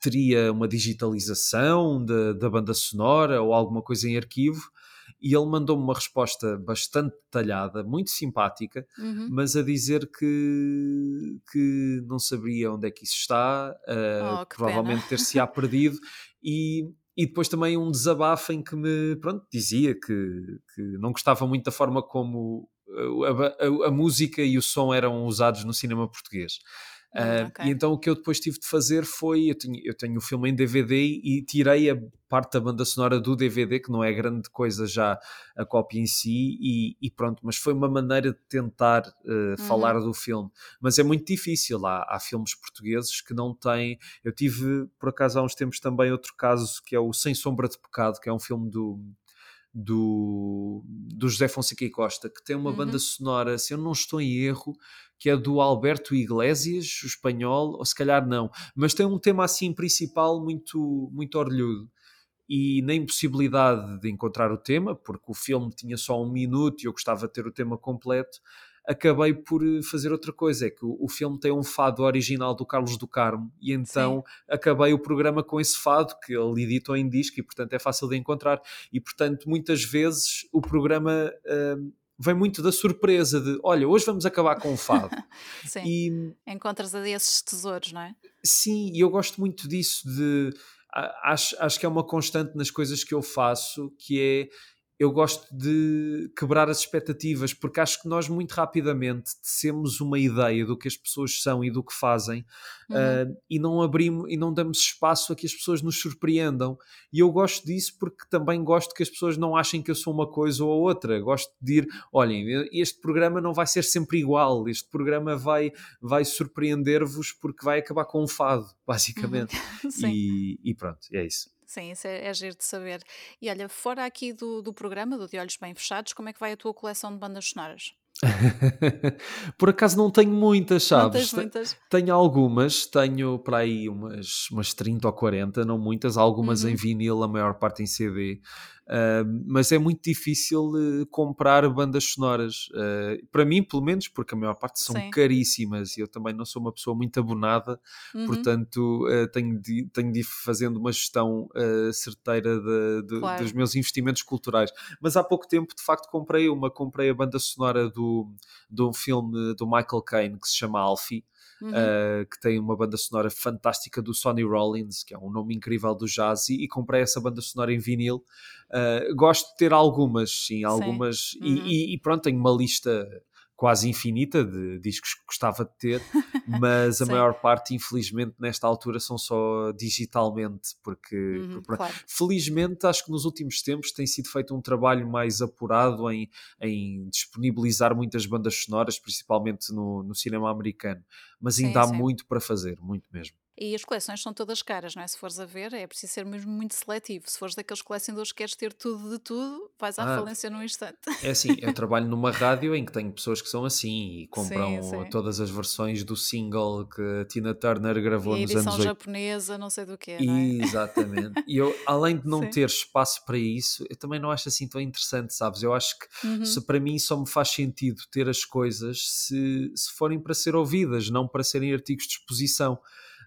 teria uma digitalização de, da banda sonora ou alguma coisa em arquivo. E ele mandou-me uma resposta bastante detalhada, muito simpática, uhum. mas a dizer que, que não sabia onde é que isso está, oh, provavelmente ter-se-á [LAUGHS] perdido, e, e depois também um desabafo em que me pronto, dizia que, que não gostava muito da forma como a, a, a, música e o som eram usados no cinema português. Uh, okay. E então o que eu depois tive de fazer foi: eu tenho, eu tenho o filme em DVD e tirei a parte da banda sonora do DVD, que não é grande coisa já a cópia em si, e, e pronto, mas foi uma maneira de tentar uh, uhum. falar do filme. Mas é muito difícil, há, há filmes portugueses que não têm. Eu tive, por acaso, há uns tempos também outro caso que é o Sem Sombra de Pecado, que é um filme do do, do José Fonseca e Costa, que tem uma uhum. banda sonora, se eu não estou em erro, que é do Alberto Iglesias, o espanhol, ou se calhar não, mas tem um tema assim principal muito, muito orlhudo. E na impossibilidade de encontrar o tema, porque o filme tinha só um minuto e eu gostava de ter o tema completo, acabei por eh, fazer outra coisa. É que o, o, filme tem um fado original do Carlos do Carmo e então Sim. acabei o programa com esse fado que ele editou em disco e portanto é fácil de encontrar. E portanto, muitas vezes o programa. Uh, vem muito da surpresa de olha, hoje vamos acabar com o fado. [LAUGHS] Sim. E, Encontras ali esses tesouros, não é? Sim, e eu gosto muito disso de acho, acho que é uma constante nas coisas que eu faço, que é eu gosto de quebrar as expectativas, porque acho que nós muito rapidamente tecemos uma ideia do que as pessoas são e do que fazem uhum. uh, e não abrimos e não damos espaço a que as pessoas nos surpreendam. E eu gosto disso porque também gosto que as pessoas não achem que eu sou uma coisa ou outra. Gosto de dir, olhem, este programa não vai ser sempre igual, este programa vai, vai surpreender-vos porque vai acabar com um fado, basicamente. [LAUGHS] Uhum. e, e pronto, é isso. Sim, isso é, é giro de saber. E olha, fora aqui do, do programa, do De Olhos Bem Fechados, como é que vai a tua coleção de bandas sonoras? [LAUGHS] Por acaso não tenho muitas, sabes? muitas. Tenho algumas, tenho para aí umas, umas 30 ou 40, não muitas, algumas uhum. em vinil, a maior parte em CD. Uh, mas é muito difícil uh, comprar bandas sonoras. Uh, para mim, pelo menos, porque a maior parte são Sim. caríssimas e eu também não sou uma pessoa muito abonada, uhum. portanto tenho, de, tenho de ir fazendo uma gestão certeira de, de, claro. dos meus investimentos culturais. Mas há pouco tempo, de facto, comprei uma, comprei a banda sonora do, do filme do Michael Caine que se chama Alfie uhum. uh, que tem uma banda sonora fantástica do Sonny Rollins, que é um nome incrível do jazz, e, e comprei essa banda sonora em vinil. Uh, gosto de ter algumas, sim, algumas, sim. Uhum. E, e, pronto, tenho uma lista quase infinita de discos que gostava de ter, [LAUGHS] mas a maior parte, infelizmente, nesta altura são só digitalmente, porque, uhum, porque claro. felizmente acho que nos últimos tempos tem sido feito um trabalho mais apurado em, em disponibilizar muitas bandas sonoras, principalmente no, no cinema americano, mas ainda sim, há sim. muito para fazer, muito mesmo. E as coleções são todas caras, não é? Se fores a ver, é preciso ser mesmo muito seletivo. Se fores daqueles colecionadores que queres ter tudo de tudo, vais à ah, falência num instante. É assim, eu [LAUGHS] trabalho numa rádio em que tenho pessoas que são assim e compram sim, sim. todas as versões do single que a Tina Turner gravou e nos anos 80. japonesa, não sei do que, é? Exatamente. e eu, [LAUGHS] além de não sim. ter espaço para isso, eu também não acho assim tão interessante, sabes? Eu acho que uhum. se, para mim só me faz sentido ter as coisas se, se forem para ser ouvidas, não para serem artigos de exposição.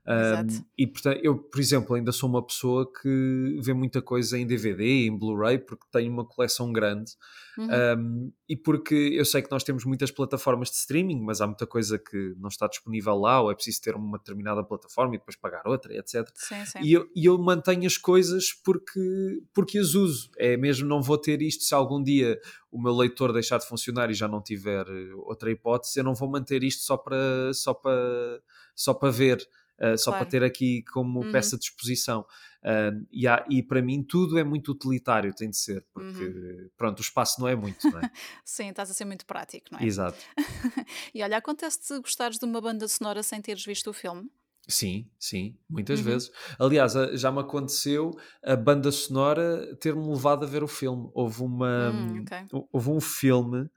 Um, e portanto, eu, por exemplo, ainda sou uma pessoa que vê muita coisa em DVD, em Blu-ray, porque tenho uma coleção grande uhum. um, e porque eu sei que nós temos muitas plataformas de streaming, mas há muita coisa que não está disponível lá, ou é preciso ter uma determinada plataforma e depois pagar outra, etc. Sim, sim. E, eu, e eu mantenho as coisas porque, porque as uso. É mesmo, não vou ter isto se algum dia o meu leitor deixar de funcionar e já não tiver outra hipótese, eu não vou manter isto só para, só para, só para ver. Uh, só claro. para ter aqui como uhum. peça de exposição. Uh, e, há, e, para mim tudo é muito utilitário, tem de ser, porque uhum. pronto, o espaço não é muito, não é? [LAUGHS] Sim, estás a ser muito prático, não é? Exato. [LAUGHS] e olha, acontece-te gostares de uma banda sonora sem teres visto o filme? Sim, sim, muitas uhum. vezes. Aliás, já me aconteceu a banda sonora ter-me levado a ver o filme. Houve uma hum, okay. houve um filme,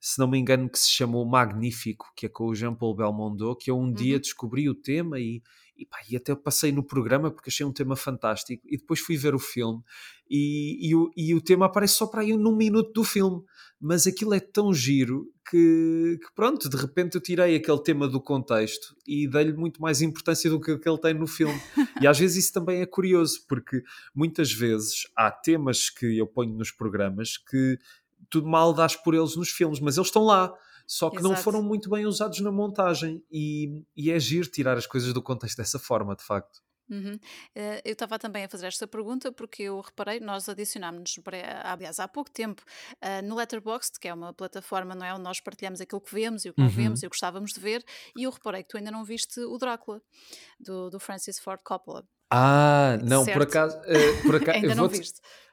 se não me engano, que se chamou Magnífico, que é com o Jean-Paul Belmondo, que eu um uhum. dia descobri o tema e, e, pá, e até passei no programa porque achei um tema fantástico e depois fui ver o filme e, e, o, e o tema aparece só para aí num minuto do filme, mas aquilo é tão giro que, que pronto, de repente eu tirei aquele tema do contexto e dei-lhe muito mais importância do que, que ele tem no filme. e às vezes isso também é curioso, porque muitas vezes há temas que eu ponho nos programas que tudo mal dás por eles nos filmes, mas eles estão lá só que Exato. não foram muito bem usados na montagem e, e é giro tirar as coisas do contexto dessa forma, de facto. Uhum. Uh, eu estava também a fazer esta pergunta porque eu reparei, nós adicionámos-nos, aliás, há pouco tempo, uh, no Letterboxd, que é uma plataforma, não é? Onde nós partilhamos aquilo que vemos e o que não vemos uhum. e o que gostávamos de ver, e eu reparei que tu ainda não viste o Drácula, do, do Francis Ford Coppola. Ah, não, certo. por acaso, [LAUGHS] uh, por acaso Ainda vou-te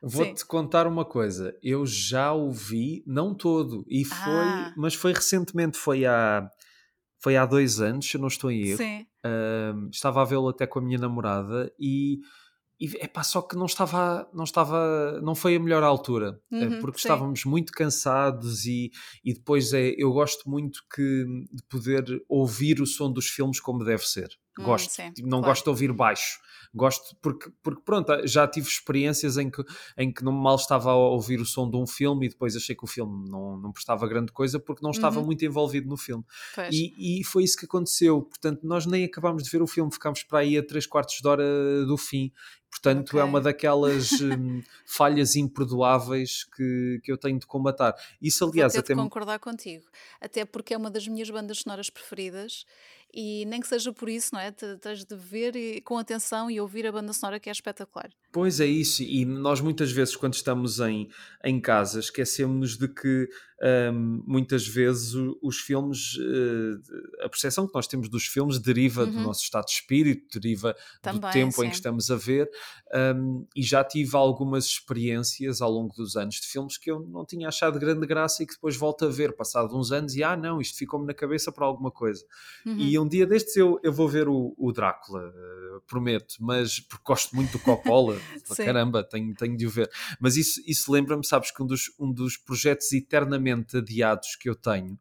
vou -te contar uma coisa. Eu já o vi, não todo, e foi, ah. mas foi recentemente, foi há, foi há dois anos, se eu não estou em erro. Sim. Uh, estava a vê-lo até com a minha namorada e, e epá, só que não estava, não estava, não foi a melhor altura, eh, uhum, porque sim. estávamos muito cansados e, e depois é, eu gosto muito que, de poder ouvir o som dos filmes como deve ser. Hum, gosto, sim, não claro. gosto de ouvir baixo gosto porque, porque pronto, já tive experiências em que, em que não mal estava a ouvir o som de um filme e depois achei que o filme não, não prestava grande coisa porque não estava uhum. muito envolvido no filme. E, e, foi isso que aconteceu. Portanto, nós nem acabámos de ver o filme, ficámos para aí a 3 quartos de hora do fim. Portanto, okay. é uma daquelas [LAUGHS] um, falhas imperdoáveis que, que eu tenho de combatar. Isso, aliás, Vou ter até. Concordar contigo. Até porque é uma das minhas bandas sonoras preferidas e nem que seja por isso, não é? Tens de ver e, com atenção e ouvir a banda sonora que é espetacular. Pois é isso, e nós muitas vezes quando estamos em, em casa esquecemos de que um, muitas vezes os filmes, uh, a percepção que nós temos dos filmes deriva uhum. do nosso estado de espírito, deriva Também, do tempo sim. em que estamos a ver, um, e já tive algumas experiências ao longo dos anos de filmes que eu não tinha achado grande graça e que depois volto a ver, passado uns anos, e ah, não, isto ficou-me na cabeça para alguma coisa. Uhum. E um dia destes eu, eu vou ver o, o Drácula, uh, prometo, mas porque gosto muito do Coppola, [LAUGHS] caramba, tenho, tenho de o ver. Mas isso, isso lembra-me, sabes, que um dos, um dos projetos eternamente adiados que eu tenho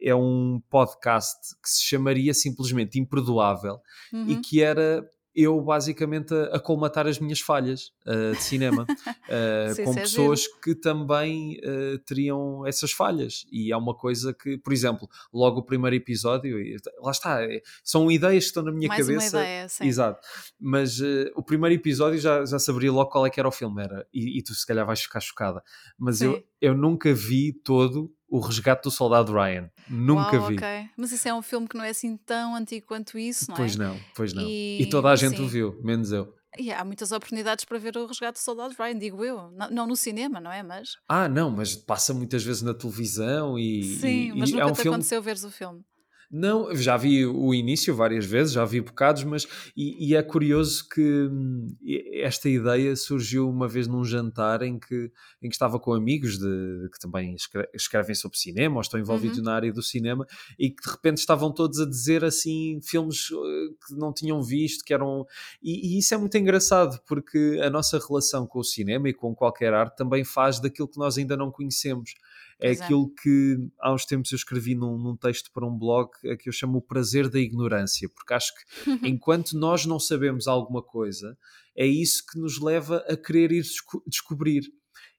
é um podcast que se chamaria simplesmente Imperdoável uhum. e que era eu basicamente a, a colmatar as minhas falhas uh, de cinema [LAUGHS] uh, com é pessoas giro. que também uh, teriam essas falhas e é uma coisa que, por exemplo, logo o primeiro episódio, lá está, é, são ideias que estão na minha Mais cabeça. Uma ideia, sim. Exato, mas o primeiro episódio já, já saberia logo qual é que era o filme, era, e, e tu se calhar vais ficar chocada, mas eu, eu nunca vi todo o Resgate do Soldado Ryan. Nunca Uau, vi. Okay. Mas isso é um filme que não é assim tão antigo quanto isso, não é? Pois não, pois não. E, e toda a gente sim. o viu, menos eu. E há muitas oportunidades para ver o Resgate do Soldado Ryan, digo eu. Não, não, no cinema, não é? Mas... Ah, não, mas passa muitas vezes na televisão e. Sim, e, mas e nunca é um te filme... aconteceu veres o filme. Não, já vi o início várias vezes, já vi bocados, mas e, e, é curioso que hum, esta ideia surgiu uma vez num jantar em que, em que estava com amigos de, que também escrevem sobre cinema ou estão envolvidos uhum. na área do cinema e que de repente estavam todos a dizer assim filmes eh, que não tinham visto, que eram. E, e isso é muito engraçado porque a nossa relação com o cinema e com qualquer arte também faz daquilo que nós ainda não conhecemos é Exato. aquilo que há uns tempos eu escrevi num, num, texto para um blog é que eu chamo o prazer da ignorância, porque acho que [LAUGHS] enquanto nós não sabemos alguma coisa, é isso que nos leva a querer ir desco descobrir.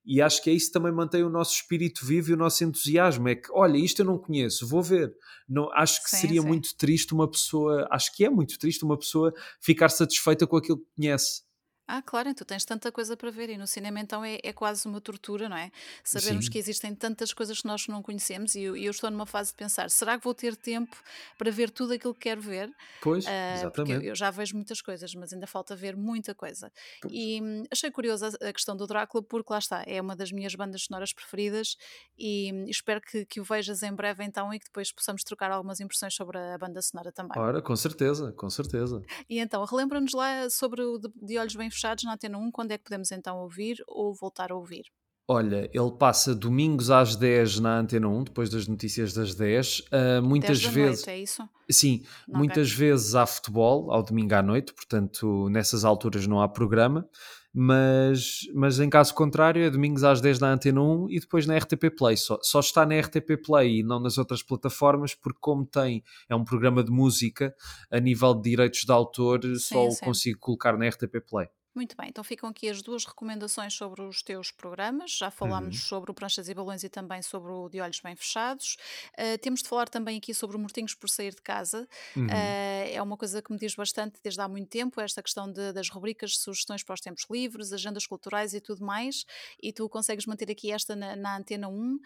E acho que é isso que também mantém o nosso espírito vivo e o nosso entusiasmo. É que, olha, isto eu não conheço, vou ver. Não, acho que sim, seria sim. muito triste uma pessoa, acho que é muito triste uma pessoa ficar satisfeita com aquilo que conhece. Ah, claro, então tens tanta coisa para ver e no cinema então é, é quase uma tortura, não é? Sabermos que Sim, existem tantas coisas que nós não conhecemos e eu, eu estou numa fase de pensar, será que vou ter tempo para ver tudo aquilo que quero ver? pois, Ah, porque eu, exatamente. eu já vejo muitas coisas, mas ainda falta ver muita coisa. Pois. E hum, achei curiosa a a questão do Drácula porque lá está, é uma das minhas bandas sonoras preferidas e hum, espero que, que o vejas em breve então e que depois possamos trocar algumas impressões sobre a banda sonora também. Ora, com certeza, com certeza. E então, relembra-nos lá sobre o de, de Olhos Bem Fechados na Antena 1, quando é que podemos então ouvir ou voltar a ouvir? Olha, ele passa domingos às 10 na Antena 1, depois das notícias das 10. Ah, 10 muitas da vezes, noite, é isso? sim, Ok. muitas vezes há futebol ao domingo à noite, portanto, nessas alturas não há programa. Mas, mas em caso contrário, é domingos às 10 na Antena 1 e depois na RTP Play. Só, só está na RTP Play e não nas outras plataformas, porque, como tem, é um programa de música, a nível de direitos de autor, só Sim, o sim. consigo colocar na RTP Play. Muito bem, então ficam aqui as duas recomendações sobre os teus programas. Já falámos Uhum, sobre o Pranchas e Balões e também sobre o De Olhos Bem Fechados. Uh, temos de falar também aqui sobre o Mortinhos por Sair de Casa. Uh, uhum. é uma coisa que me diz bastante desde há muito tempo, esta questão de- das rubricas, sugestões para os tempos livres, agendas culturais e tudo mais. E tu consegues manter aqui esta na, na Antena 1. Uh,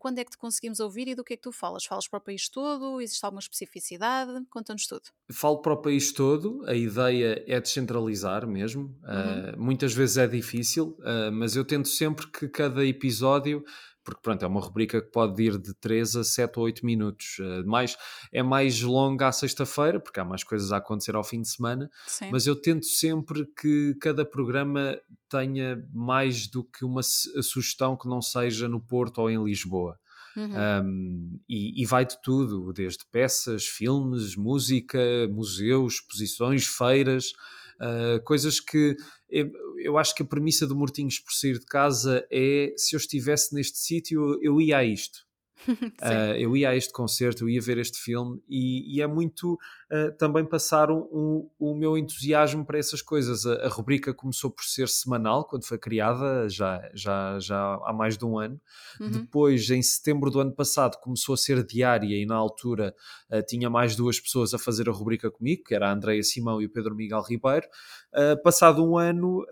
quando é que te conseguimos ouvir e do que é que tu falas? Falas para o país todo? Existe alguma especificidade? Conta-nos tudo. Falo para o país todo, a ideia é descentralizar mesmo. Uhum. Uh, muitas vezes é difícil, uh, mas eu tento sempre que cada episódio, porque pronto, é uma rubrica que pode ir de 3 a 7 ou 8 minutos. Uh, mais, é mais longa à sexta-feira, porque há mais coisas a acontecer ao fim de semana, Sim. mas eu tento sempre que cada programa tenha mais do que uma su- sugestão que não seja no Porto ou em Lisboa. Uhum. Um, e, e vai de tudo, desde peças, filmes, música, museus, exposições, feiras, uh, coisas que eu, eu acho que a premissa do Mortinhos por sair de casa é se eu estivesse neste sítio, eu ia a isto. [LAUGHS] Uh, eu ia a este concerto, eu ia ver este filme e, e é muito uh, também passar um, um, o meu entusiasmo para essas coisas. A, a, rubrica começou por ser semanal quando foi criada, já, já, já há mais de um ano. Uhum. Depois, em setembro do ano passado, começou a ser diária e na altura uh, tinha mais duas pessoas a fazer a rubrica comigo, que era a Andreia Simão e o Pedro Miguel Ribeiro. passado um ano,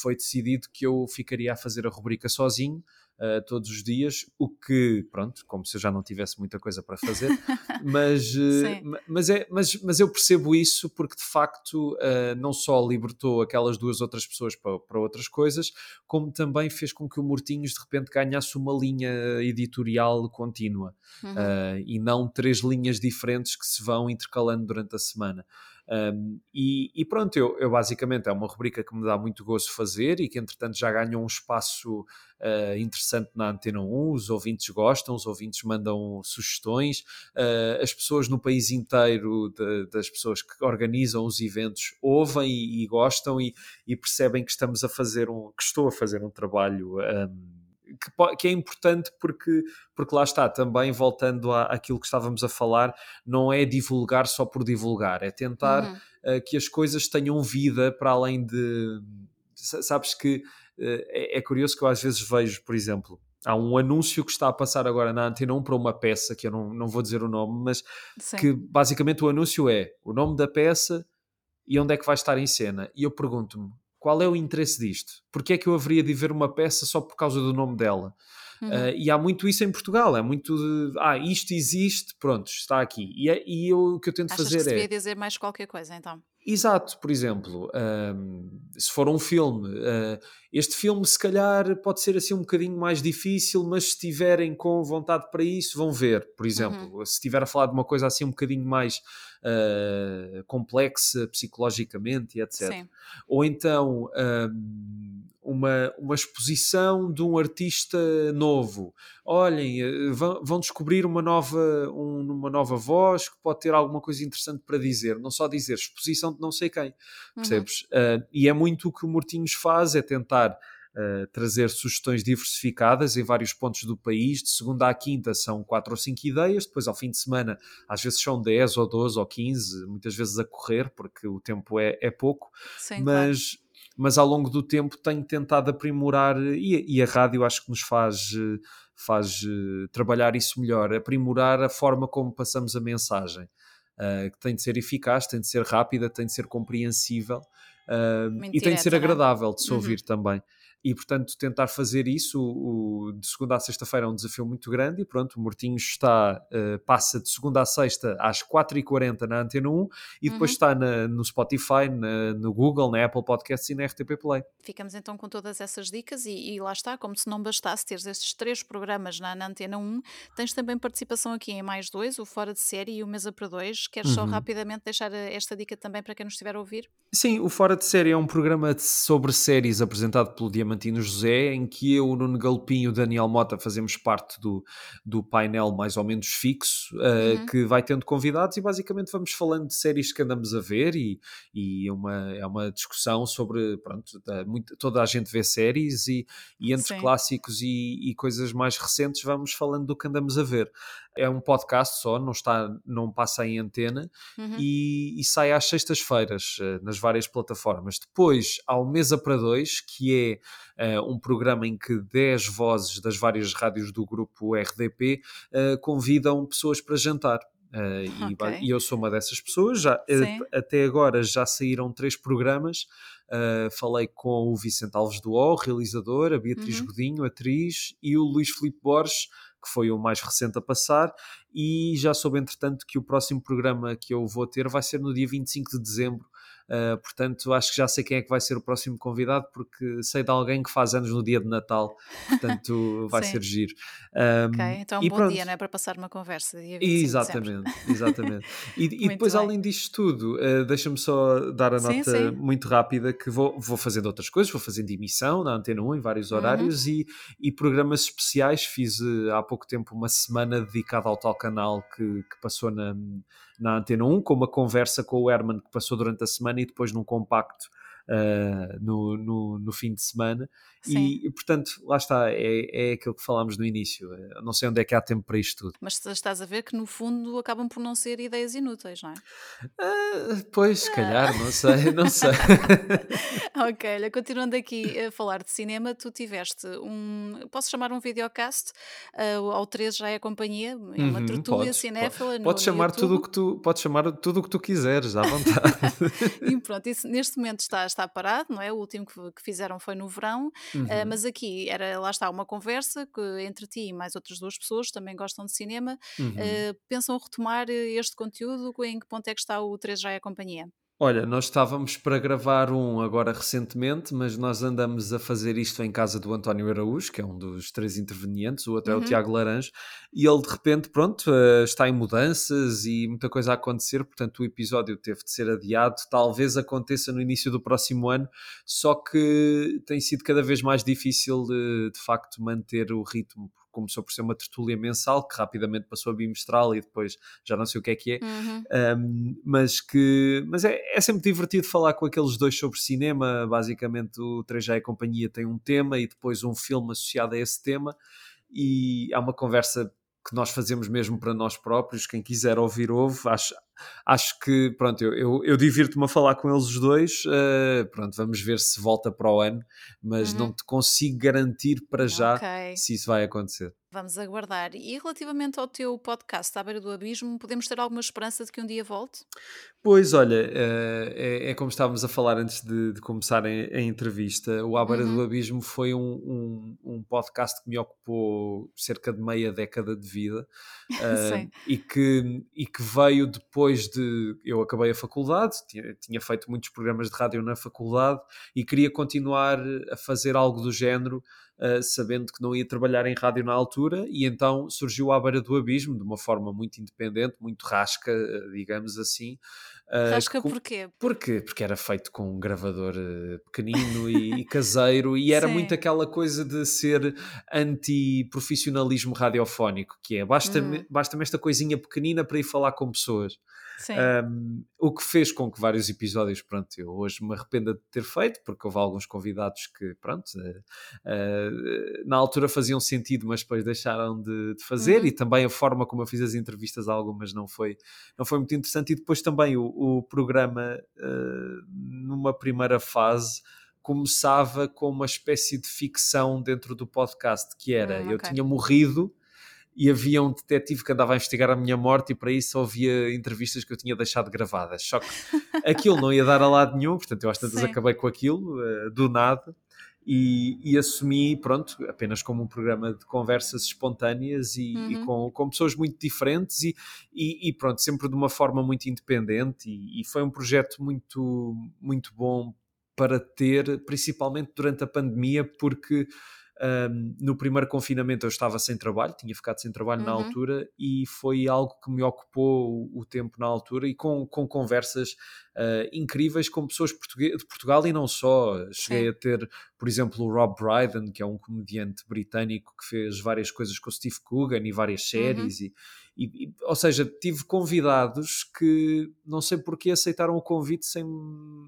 foi decidido que eu ficaria a fazer a rubrica sozinho uh, todos os dias, o que, pronto, como se eu já não tivesse muita coisa para fazer, [LAUGHS] mas, uh, mas, é, mas, mas eu percebo isso porque de facto uh, não só libertou aquelas duas outras pessoas para, para outras coisas, como também fez com que o Mortinhos de repente ganhasse uma linha editorial contínua Uhum. e não três linhas diferentes que se vão intercalando durante a semana. Um, e, e, pronto, eu, eu, basicamente é uma rubrica que me dá muito gosto fazer e que entretanto já ganhou um espaço uh, interessante na Antena 1, os ouvintes gostam, os ouvintes mandam sugestões, uh, as pessoas no país inteiro, de, das pessoas que organizam os eventos, ouvem e, e gostam e, e, percebem que estamos a fazer um, que estou a fazer um trabalho. Um, que, que, é importante porque, porque lá está, também voltando à, àquilo que estávamos a falar, não é divulgar só por divulgar, é tentar Uhum. uh, que as coisas tenham vida para além de. Sabes que uh, é, é, curioso que eu às vezes vejo, por exemplo, há um anúncio que está a passar agora na Antena 1 para uma peça, que eu não, não vou dizer o nome, mas Sim. que basicamente o anúncio é o nome da peça e onde é que vai estar em cena. E eu pergunto-me, qual é o interesse disto? Porque é que eu haveria de ver uma peça só por causa do nome dela? Uhum. Uh, e há muito isso em Portugal, é muito de, ah, isto existe, pronto, está aqui. E, é, e eu, o que eu tento Achas fazer que se é... devia dizer mais qualquer coisa, então? Exato, por exemplo, um, se for um filme, uh, este filme se calhar pode ser assim um bocadinho mais difícil, mas se tiverem com vontade para isso, vão ver, por exemplo. Uhum. Se estiver a falar de uma coisa assim um bocadinho mais uh, complexa psicologicamente e etc. Sim. Ou então um, uma, uma exposição de um artista novo. Olhem, eh, vão, vão descobrir uma nova, um, uma nova voz que pode ter alguma coisa interessante para dizer, não só dizer exposição de não sei quem, percebes? Uhum. Uh, e é muito o que o Mortinhos faz, é tentar uh, trazer sugestões diversificadas em vários pontos do país, de segunda à quinta são quatro ou cinco ideias, depois ao fim de semana às vezes são 10 ou 12 ou 15, muitas vezes a correr, porque o tempo é, é pouco, Sim, mas... Claro. Mas ao longo do tempo tenho tentado aprimorar, e, e a rádio acho que nos faz, faz uh, trabalhar isso melhor, aprimorar a forma como passamos a mensagem. Uh, que tem de ser eficaz, tem de ser rápida, tem de ser compreensível Uh, e tem de ser é? agradável de se uhum. ouvir também e portanto tentar fazer isso o, de segunda a sexta-feira é um desafio muito grande e pronto, o Mortinhos está, uh, passa de segunda a sexta às 4h40 na Antena 1 e depois uhum. está na, no Spotify, na, no Google, na Apple Podcasts e na RTP Play. Ficamos então com todas essas dicas e, e lá está, como se não bastasse teres estes três programas na, na, Antena 1, tens também participação aqui em mais dois, o Fora de Série e o Mesa para Dois. Queres uhum. só rapidamente deixar eh, esta dica também para quem nos estiver a ouvir? Sim, o Fora de Série é um programa sobre séries apresentado pelo Diamante Diamantino José, em que eu, o Nuno Galpinho e o Daniel Mota fazemos parte do, do painel mais ou menos fixo, uh, uhum. que vai tendo convidados e basicamente vamos falando de séries que andamos a ver e, e é, uma, é uma discussão sobre, pronto, muito, toda a gente vê séries e, e entre Sim. clássicos e, e coisas mais recentes vamos falando do que andamos a ver é um podcast só, não, está, não passa em antena uhum. e, e, sai às sextas-feiras uh, nas várias plataformas. Depois há o Mesa para Dois, que é uh, um programa em que 10 vozes das várias rádios do grupo RDP uh, convidam pessoas para jantar. Uh, okay. e, e, eu sou uma dessas pessoas. Já, até agora já saíram três programas. Uh, falei com o Vicente Alves do O, realizador, a Beatriz uhum. Godinho, atriz, e o Luís Filipe Borges, que foi o mais recente a passar, e já soube, entretanto, que o próximo programa que eu vou ter vai ser no dia 25 de dezembro, Uh, portanto, acho que já sei quem é que vai ser o próximo convidado, porque sei de alguém que faz anos no dia de Natal, portanto [LAUGHS] vai ser giro. Um, ok, então um bom pronto. dia, não é? Para passar uma conversa. exatamente, exatamente. [LAUGHS] E, e depois, bem. além disto tudo, uh, deixa-me só dar a sim, nota sim. muito rápida que vou, vou fazendo outras coisas, vou fazendo emissão na Antena 1 em vários uhum. horários uhum. e, e programas especiais. Fiz uh, há pouco tempo uma semana dedicada ao tal canal que, que passou na na Antena 1, com uma conversa com o Herman que passou durante a semana e depois num compacto uh, no, no, no, fim de semana. E, portanto, lá está, é, é aquilo que falámos no início. Eu não sei onde é que há tempo para isto tudo. Mas estás a ver que, no fundo, acabam por não ser ideias inúteis, não é? Uh, pois, se calhar, não sei, não sei. [LAUGHS] ok, olha, continuando aqui a falar de cinema, tu tiveste um, posso chamar um videocast, uh, ao 13 já é a companhia, é uma uhum, tertúlia podes, cinéfila. Podes, podes chamar tudo o que tu podes chamar tudo o que tu quiseres, à vontade. [LAUGHS] e pronto, isso, neste momento está, está parado, não é? O último que, que fizeram foi no verão. Uhum. Uh, mas aqui era, lá está, uma conversa que entre ti e mais outras duas pessoas que também gostam de cinema uhum. uh, pensam retomar este conteúdo. Em que ponto é que está o 3 já é a companhia? Olha, nós estávamos para gravar um agora recentemente, mas nós andamos a fazer isto em casa do António Araújo, que é um dos três intervenientes, o outro é o uhum. Tiago Laranjo, e ele de repente, pronto, uh, está em mudanças e muita coisa a acontecer, portanto o episódio teve de ser adiado, talvez aconteça no início do próximo ano, só que tem sido cada vez mais difícil de, de facto manter o ritmo, começou por ser uma tertúlia mensal, que rapidamente passou a bimestral e depois já não sei o que é que é, uhum. um, mas que mas é, é sempre divertido falar com aqueles dois sobre cinema, basicamente o 3G Companhia tem um tema e depois um filme associado a esse tema. E há uma conversa que nós fazemos mesmo para nós próprios, quem quiser ouvir ouve, acho, acho que, pronto, eu, eu, eu divirto-me a falar com eles os dois, uh, pronto, vamos ver se volta para o ano, mas uhum. não te consigo garantir para já okay. se isso vai acontecer. Vamos aguardar. E relativamente ao teu podcast, À Beira do Abismo, podemos ter alguma esperança de que um dia volte? Pois, olha, uh, é, é, como estávamos a falar antes de, de começar a, a, entrevista, o À Beira uhum. do Abismo foi um, um, um, podcast que me ocupou cerca de meia década de vida [LAUGHS] uh, e, que, e que veio depois depois de eu acabei a faculdade, tinha, tinha, feito muitos programas de rádio na faculdade e queria continuar a fazer algo do género, uh, sabendo que não ia trabalhar em rádio na altura, e então surgiu à beira do abismo, de uma forma muito independente, muito rasca, uh, digamos assim. Uh, rasca com, porquê? Porquê? Porque era feito com um gravador pequenino e, e, [LAUGHS] caseiro, e era Sim. muito aquela coisa de ser anti-profissionalismo radiofónico, que é basta-me hum. basta esta coisinha pequenina para ir falar com pessoas. Um, o que fez com que vários episódios, pronto, eu hoje me arrependa de ter feito, porque houve alguns convidados que, pronto, uh, na altura faziam sentido, mas depois deixaram de, de fazer, uhum. e também a forma como eu fiz as entrevistas, algumas não foi, não foi muito interessante, e depois também o, o programa, uh, numa primeira fase, começava com uma espécie de ficção dentro do podcast, que era, hum, okay. eu tinha morrido e havia um detetive que andava a investigar a minha morte e para isso ouvia entrevistas que eu tinha deixado gravadas. Só que [LAUGHS] aquilo não ia dar a lado nenhum, portanto eu às tantas Sim. acabei com aquilo, uh, do nada. E, e, assumi, pronto, apenas como um programa de conversas espontâneas e, uhum. e com, com, pessoas muito diferentes e, e, pronto, sempre de uma forma muito independente e, foi um projeto muito, muito bom para ter, principalmente durante a pandemia, porque um, no primeiro confinamento eu estava sem trabalho, tinha ficado sem trabalho uhum. na altura e foi algo que me ocupou o, o tempo na altura e com, com conversas uh, incríveis com pessoas de Portugal e não só. Cheguei Sim. a ter, por exemplo, o Rob Brydon, que é um comediante britânico que fez várias coisas com o Steve Coogan e várias uhum. séries uhum. e e, e, ou seja, tive convidados que não sei porque aceitaram o convite sem,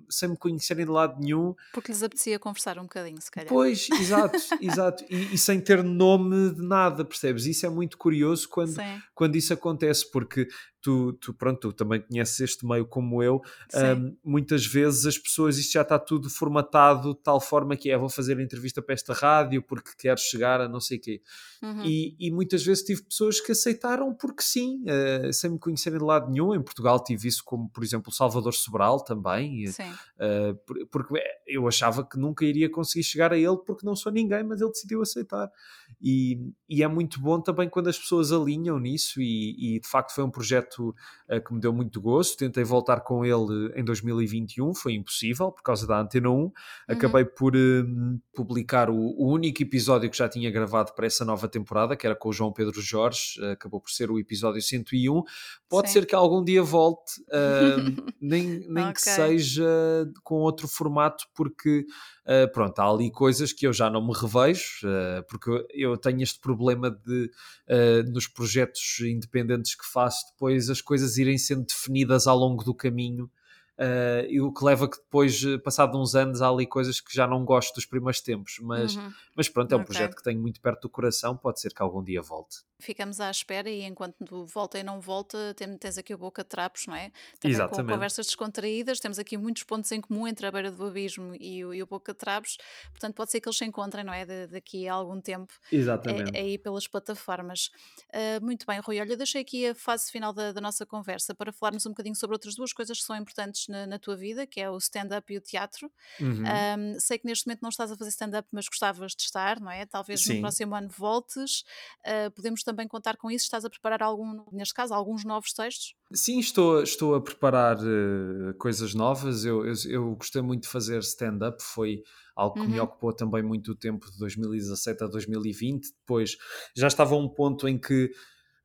sem me conhecerem de lado nenhum. Porque lhes apetecia conversar um bocadinho, se calhar. Pois, exato, [LAUGHS] exato. E, e, sem ter nome de nada, percebes? Isso é muito curioso quando, quando isso acontece, porque tu, tu, pronto, tu também conheces este meio como eu, um, muitas vezes as pessoas, isto já está tudo formatado de tal forma que é, vou fazer a entrevista para esta rádio porque quero chegar a não sei o quê. Uhum. E, e, muitas vezes tive pessoas que aceitaram porque sim, uh, sem me conhecerem de lado nenhum. Em Portugal tive isso como, por exemplo, Salvador Sobral também, uh, porque eu achava que nunca iria conseguir chegar a ele porque não sou ninguém, mas ele decidiu aceitar. E, e é muito bom também quando as pessoas alinham nisso e, e de facto foi um projeto uh, que me deu muito gosto. Tentei voltar com ele em 2021, foi impossível por causa da Antena 1. Uhum. Acabei por uh, publicar o, o, único episódio que já tinha gravado para essa nova temporada, que era com o João Pedro Jorge, uh, acabou por ser o episódio 101. Pode Sim. ser que algum dia volte, [LAUGHS] nem, nem okay. que seja com outro formato, porque Uh, pronto, há ali coisas que eu já não me revejo, uh, porque eu tenho este problema de, uh, nos projetos independentes que faço, depois as coisas irem sendo definidas ao longo do caminho Uh, e o que leva que depois, eh, passado uns anos, há ali coisas que já não gosto dos primeiros tempos. Mas, uhum. mas pronto, é um okay. projeto que tenho muito perto do coração, pode ser que algum dia volte. Ficamos à espera e enquanto volta e não volta, tens aqui o Boca Trapos, não é? Também Exatamente. com conversas descontraídas, temos aqui muitos pontos em comum entre a beira do abismo e o, e o Boca Trapos, portanto pode ser que eles se encontrem, não é? De, daqui a algum tempo. Exatamente. É, aí pelas plataformas. Uh, muito bem, Rui, olha, deixei aqui a fase final da, da nossa conversa para falarmos um bocadinho sobre outras duas coisas que são importantes na, na tua vida, que é o stand-up e o teatro. Uhum. Um, sei que neste momento não estás a fazer stand-up, mas gostavas de estar, não é? Talvez Sim. no próximo ano voltes. Uh, podemos também contar com isso. Estás a preparar algum, neste caso, alguns novos textos? Sim, estou, estou a preparar uh, coisas novas. Eu, eu, eu, gostei muito de fazer stand-up, foi algo que uhum. me ocupou também muito o tempo de 2017 a 2020. Depois já estava a um ponto em que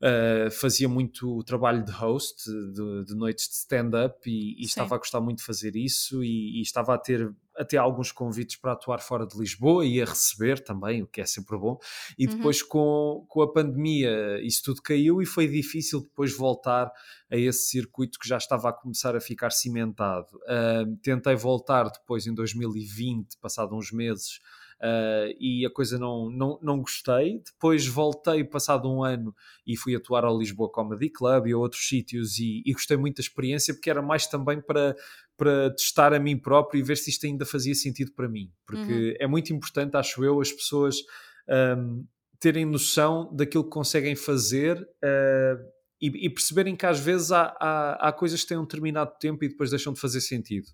uh, fazia muito trabalho de host, de, de noites de stand-up, e, e estava a gostar muito de fazer isso, e, e, estava a ter até alguns convites para atuar fora de Lisboa e a receber também, o que é sempre bom. E uhum. depois, com, com a pandemia, isso tudo caiu e foi difícil depois voltar a esse circuito que já estava a começar a ficar cimentado. Uh, tentei voltar depois em 2020, passado uns meses uh, e a coisa não, não, não gostei. Depois voltei, passado um ano, e fui atuar ao Lisboa Comedy Club e a outros sítios, e, e gostei muito da experiência, porque era mais também para, para testar a mim próprio e ver se isto ainda fazia sentido para mim. Porque uhum. é muito importante, acho eu, as pessoas um, terem noção daquilo que conseguem fazer. Uh, e, e, perceberem que às vezes há, há, há, coisas que têm um determinado tempo e depois deixam de fazer sentido.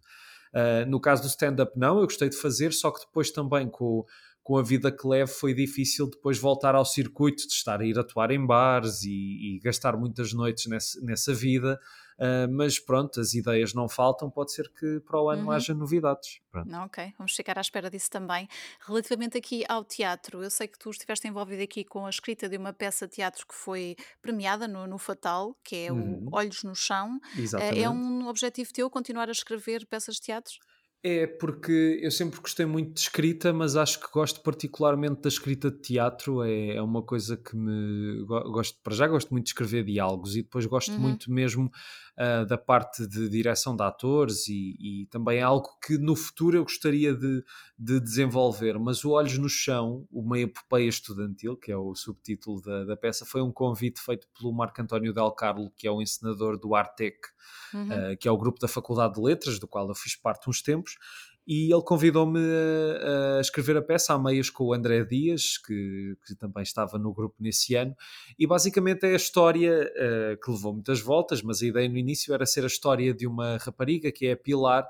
Uh, no caso do stand-up, não, eu gostei de fazer, só que depois também com, com a vida que levo foi difícil depois voltar ao circuito de estar a ir atuar em bares e, e gastar muitas noites nessa, nessa vida. Uh, mas pronto, as ideias não faltam, pode ser que para o ano uhum. haja novidades. Pronto. Não, ok, vamos ficar à espera disso também. Relativamente aqui ao teatro, eu sei que tu estiveste envolvido aqui com a escrita de uma peça de teatro que foi premiada no, no Fatal, que é uhum. o Olhos no Chão. Exatamente. É um objetivo teu continuar a escrever peças de teatro? É porque eu sempre gostei muito de escrita, mas acho que gosto particularmente da escrita de teatro. É, é uma coisa que me gosto para já gosto muito de escrever diálogos e depois gosto uhum. muito mesmo uh, da parte de direção de atores e, e, também é algo que no futuro eu gostaria de, de, desenvolver. Mas o Olhos no Chão, uma epopeia estudantil, que é o subtítulo da, da peça, foi um convite feito pelo Marco António Del Carlo, que é o encenador do Artec, uhum. uh, que é o grupo da Faculdade de Letras, do qual eu fiz parte uns tempos e ele convidou-me a, a, escrever a peça a meias com o André Dias, que, que, também estava no grupo nesse ano, e basicamente é a história uh, que levou muitas voltas, mas a ideia no início era ser a história de uma rapariga que é a Pilar,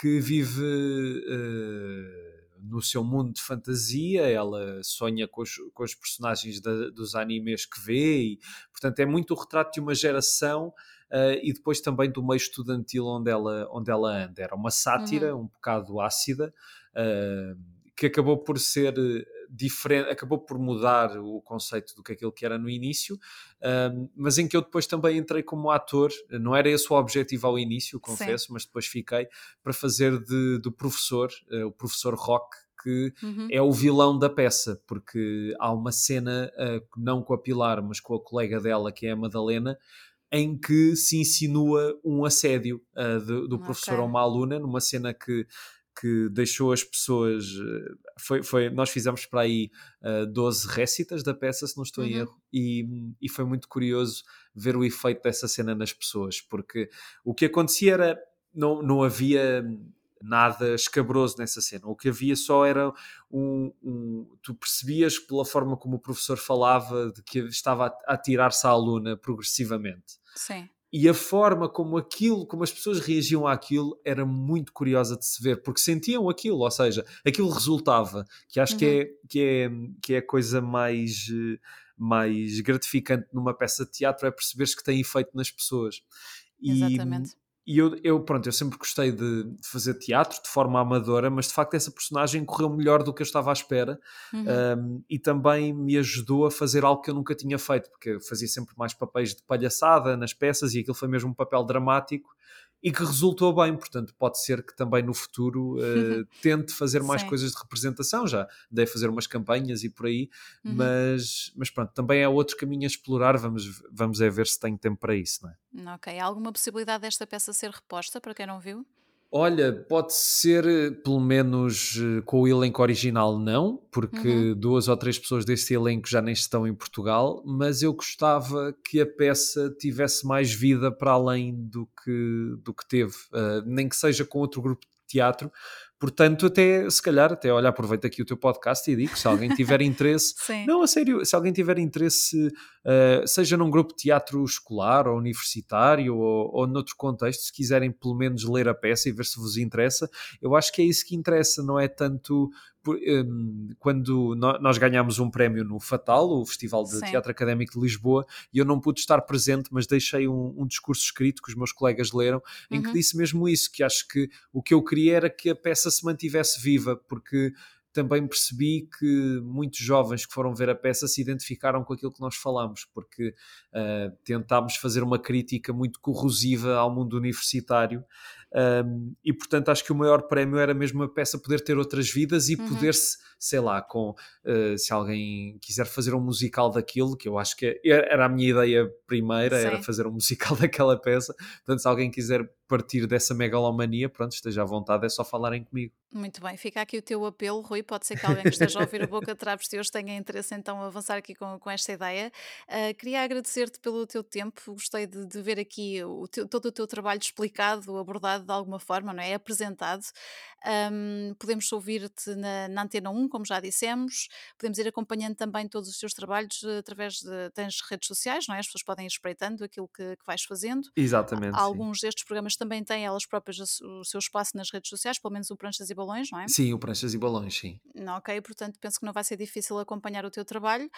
que vive uh, no seu mundo de fantasia, ela sonha com os, com os personagens da, dos animes que vê, e portanto é muito o retrato de uma geração uh, e depois também do meio estudantil onde ela, onde ela anda. Era uma sátira uhum. um bocado ácida, uh, que acabou por ser diferente, acabou por mudar o conceito do que aquilo que era no início, um, mas em que eu depois também entrei como ator, não era esse o objetivo ao início, confesso, Sim. mas depois fiquei para fazer de, do professor, uh, o professor Rock, que uhum. é o vilão da peça, porque há uma cena, uh, não com a Pilar, mas com a colega dela, que é a Madalena, em que se insinua um assédio uh, do, do professor okay. a uma aluna, numa cena que, que deixou as pessoas. Eh, foi, foi, nós fizemos para aí uh, eh, 12 récitas da peça, se não estou uhum. em erro, e, e foi muito curioso ver o efeito dessa cena nas pessoas, porque o que acontecia era. Não, não havia nada escabroso nessa cena. O que havia só era um, um, Tu percebias pela forma como o professor falava de que estava a, a tirar-se à aluna progressivamente. Sim. E a forma como aquilo, como as pessoas reagiam àquilo, era muito curiosa de se ver, porque sentiam aquilo, ou seja, aquilo resultava, que acho uhum. que, é, que, é, que é a coisa mais, mais gratificante numa peça de teatro, é perceberes que tem efeito nas pessoas. E, Exatamente e eu, eu, pronto, eu sempre gostei de, de, fazer teatro de forma amadora, mas de facto essa personagem correu melhor do que eu estava à espera uhum. um, e também me ajudou a fazer algo que eu nunca tinha feito, porque eu fazia sempre mais papéis de palhaçada nas peças e aquilo foi mesmo um papel dramático e que resultou bem, portanto pode ser que também no futuro uh, [LAUGHS] tente fazer mais Sim. coisas de representação, já dei fazer umas campanhas e por aí, uhum. mas, mas pronto, também é outro caminho a explorar, vamos, vamos é ver se tenho tempo para isso, não é? Ok, há alguma possibilidade desta peça ser reposta para quem não viu? Olha, pode ser, eh, pelo menos eh, com o elenco original, não, porque uhum. duas ou três pessoas desse elenco já nem estão em Portugal, mas eu gostava que a peça tivesse mais vida para além do que, do que teve, uh, nem que seja com outro grupo de teatro, Portanto, até se calhar, até olha, aproveita aqui o teu podcast e digo: se alguém tiver [LAUGHS] interesse, não, a sério, se alguém tiver interesse, uh, seja num grupo de teatro escolar ou universitário ou, ou noutro contexto, se quiserem pelo menos ler a peça e ver se vos interessa, eu acho que é isso que interessa, não é tanto quando nós ganhámos um prémio no Fatal, o Festival de Sim. Teatro Académico de Lisboa, e eu não pude estar presente, mas deixei um, um discurso escrito que os meus colegas leram, em uhum. que disse mesmo isso, que acho que o que eu queria era que a peça se mantivesse viva, porque também percebi que muitos jovens que foram ver a peça se identificaram com aquilo que nós falamos, porque uh, tentámos fazer uma crítica muito corrosiva ao mundo universitário um, e portanto acho que o maior prémio era mesmo a peça poder ter outras vidas e uhum. poder-se, sei lá, com uh, se alguém quiser fazer um musical daquilo, que eu acho que é, era a minha ideia primeira, Sim. era fazer um [LAUGHS] musical daquela peça. Portanto, se alguém quiser partir dessa megalomania, pronto, esteja à vontade, é só falarem comigo. Muito bem, fica aqui o teu apelo, Rui. Pode ser que alguém que esteja a ouvir a boca de travesti hoje tenha interesse então a avançar aqui com, com esta ideia. Uh, queria agradecer-te pelo teu tempo, gostei de, de ver aqui o teu, todo o teu trabalho explicado, abordado de alguma forma, não é? Apresentado. Um, podemos ouvir-te na, na, Antena 1, como já dissemos, podemos ir acompanhando também todos os teus trabalhos através de tens redes sociais, não é? As pessoas podem ir espreitando aquilo que, que vais fazendo. Exatamente. Alguns destes programas também têm elas próprias o seu espaço nas redes sociais, pelo menos o Pranchas e Balões, não é? Sim, o Pranchas e Balões, sim. Ok, portanto penso que não vai ser difícil acompanhar o teu trabalho.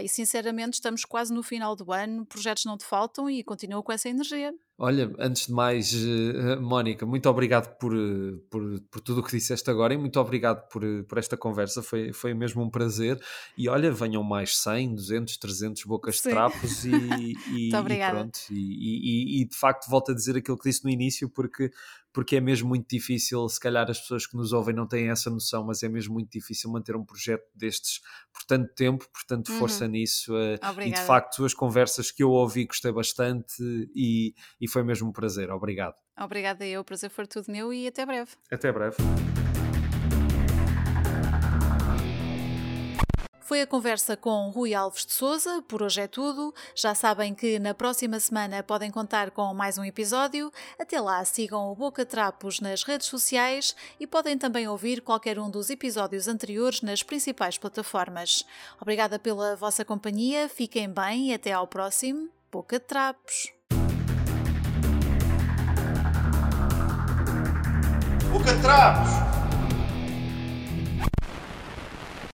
E sinceramente estamos quase no final do ano, projetos não te faltam e continua com essa energia. Olha, antes de mais, uh, Mónica, muito obrigado por, eh, por, por tudo o que disseste agora e muito obrigado por, por esta conversa, foi, foi mesmo um prazer. E olha, venham mais 100, 200, 300 bocas Sim. de trapos e, [LAUGHS] e, e pronto. E, e, de facto, volto a dizer aquilo que disse no início, porque porque é mesmo muito difícil, se calhar as pessoas que nos ouvem não têm essa noção, mas é mesmo muito difícil manter um projeto destes por tanto tempo, portanto força uhum. nisso. Uh, e de facto as conversas que eu ouvi gostei bastante e, e foi mesmo um prazer. Obrigado. Obrigada eu, o prazer foi tudo meu e até breve. Até breve. Foi a conversa com Rui Alves de Souza. Por hoje é tudo. Já sabem que na próxima semana podem contar com mais um episódio. Até lá, sigam o Boca Trapos nas redes sociais e podem também ouvir qualquer um dos episódios anteriores nas principais plataformas. Obrigada pela vossa companhia, fiquem bem e até ao próximo Boca Trapos. Boca Trapos!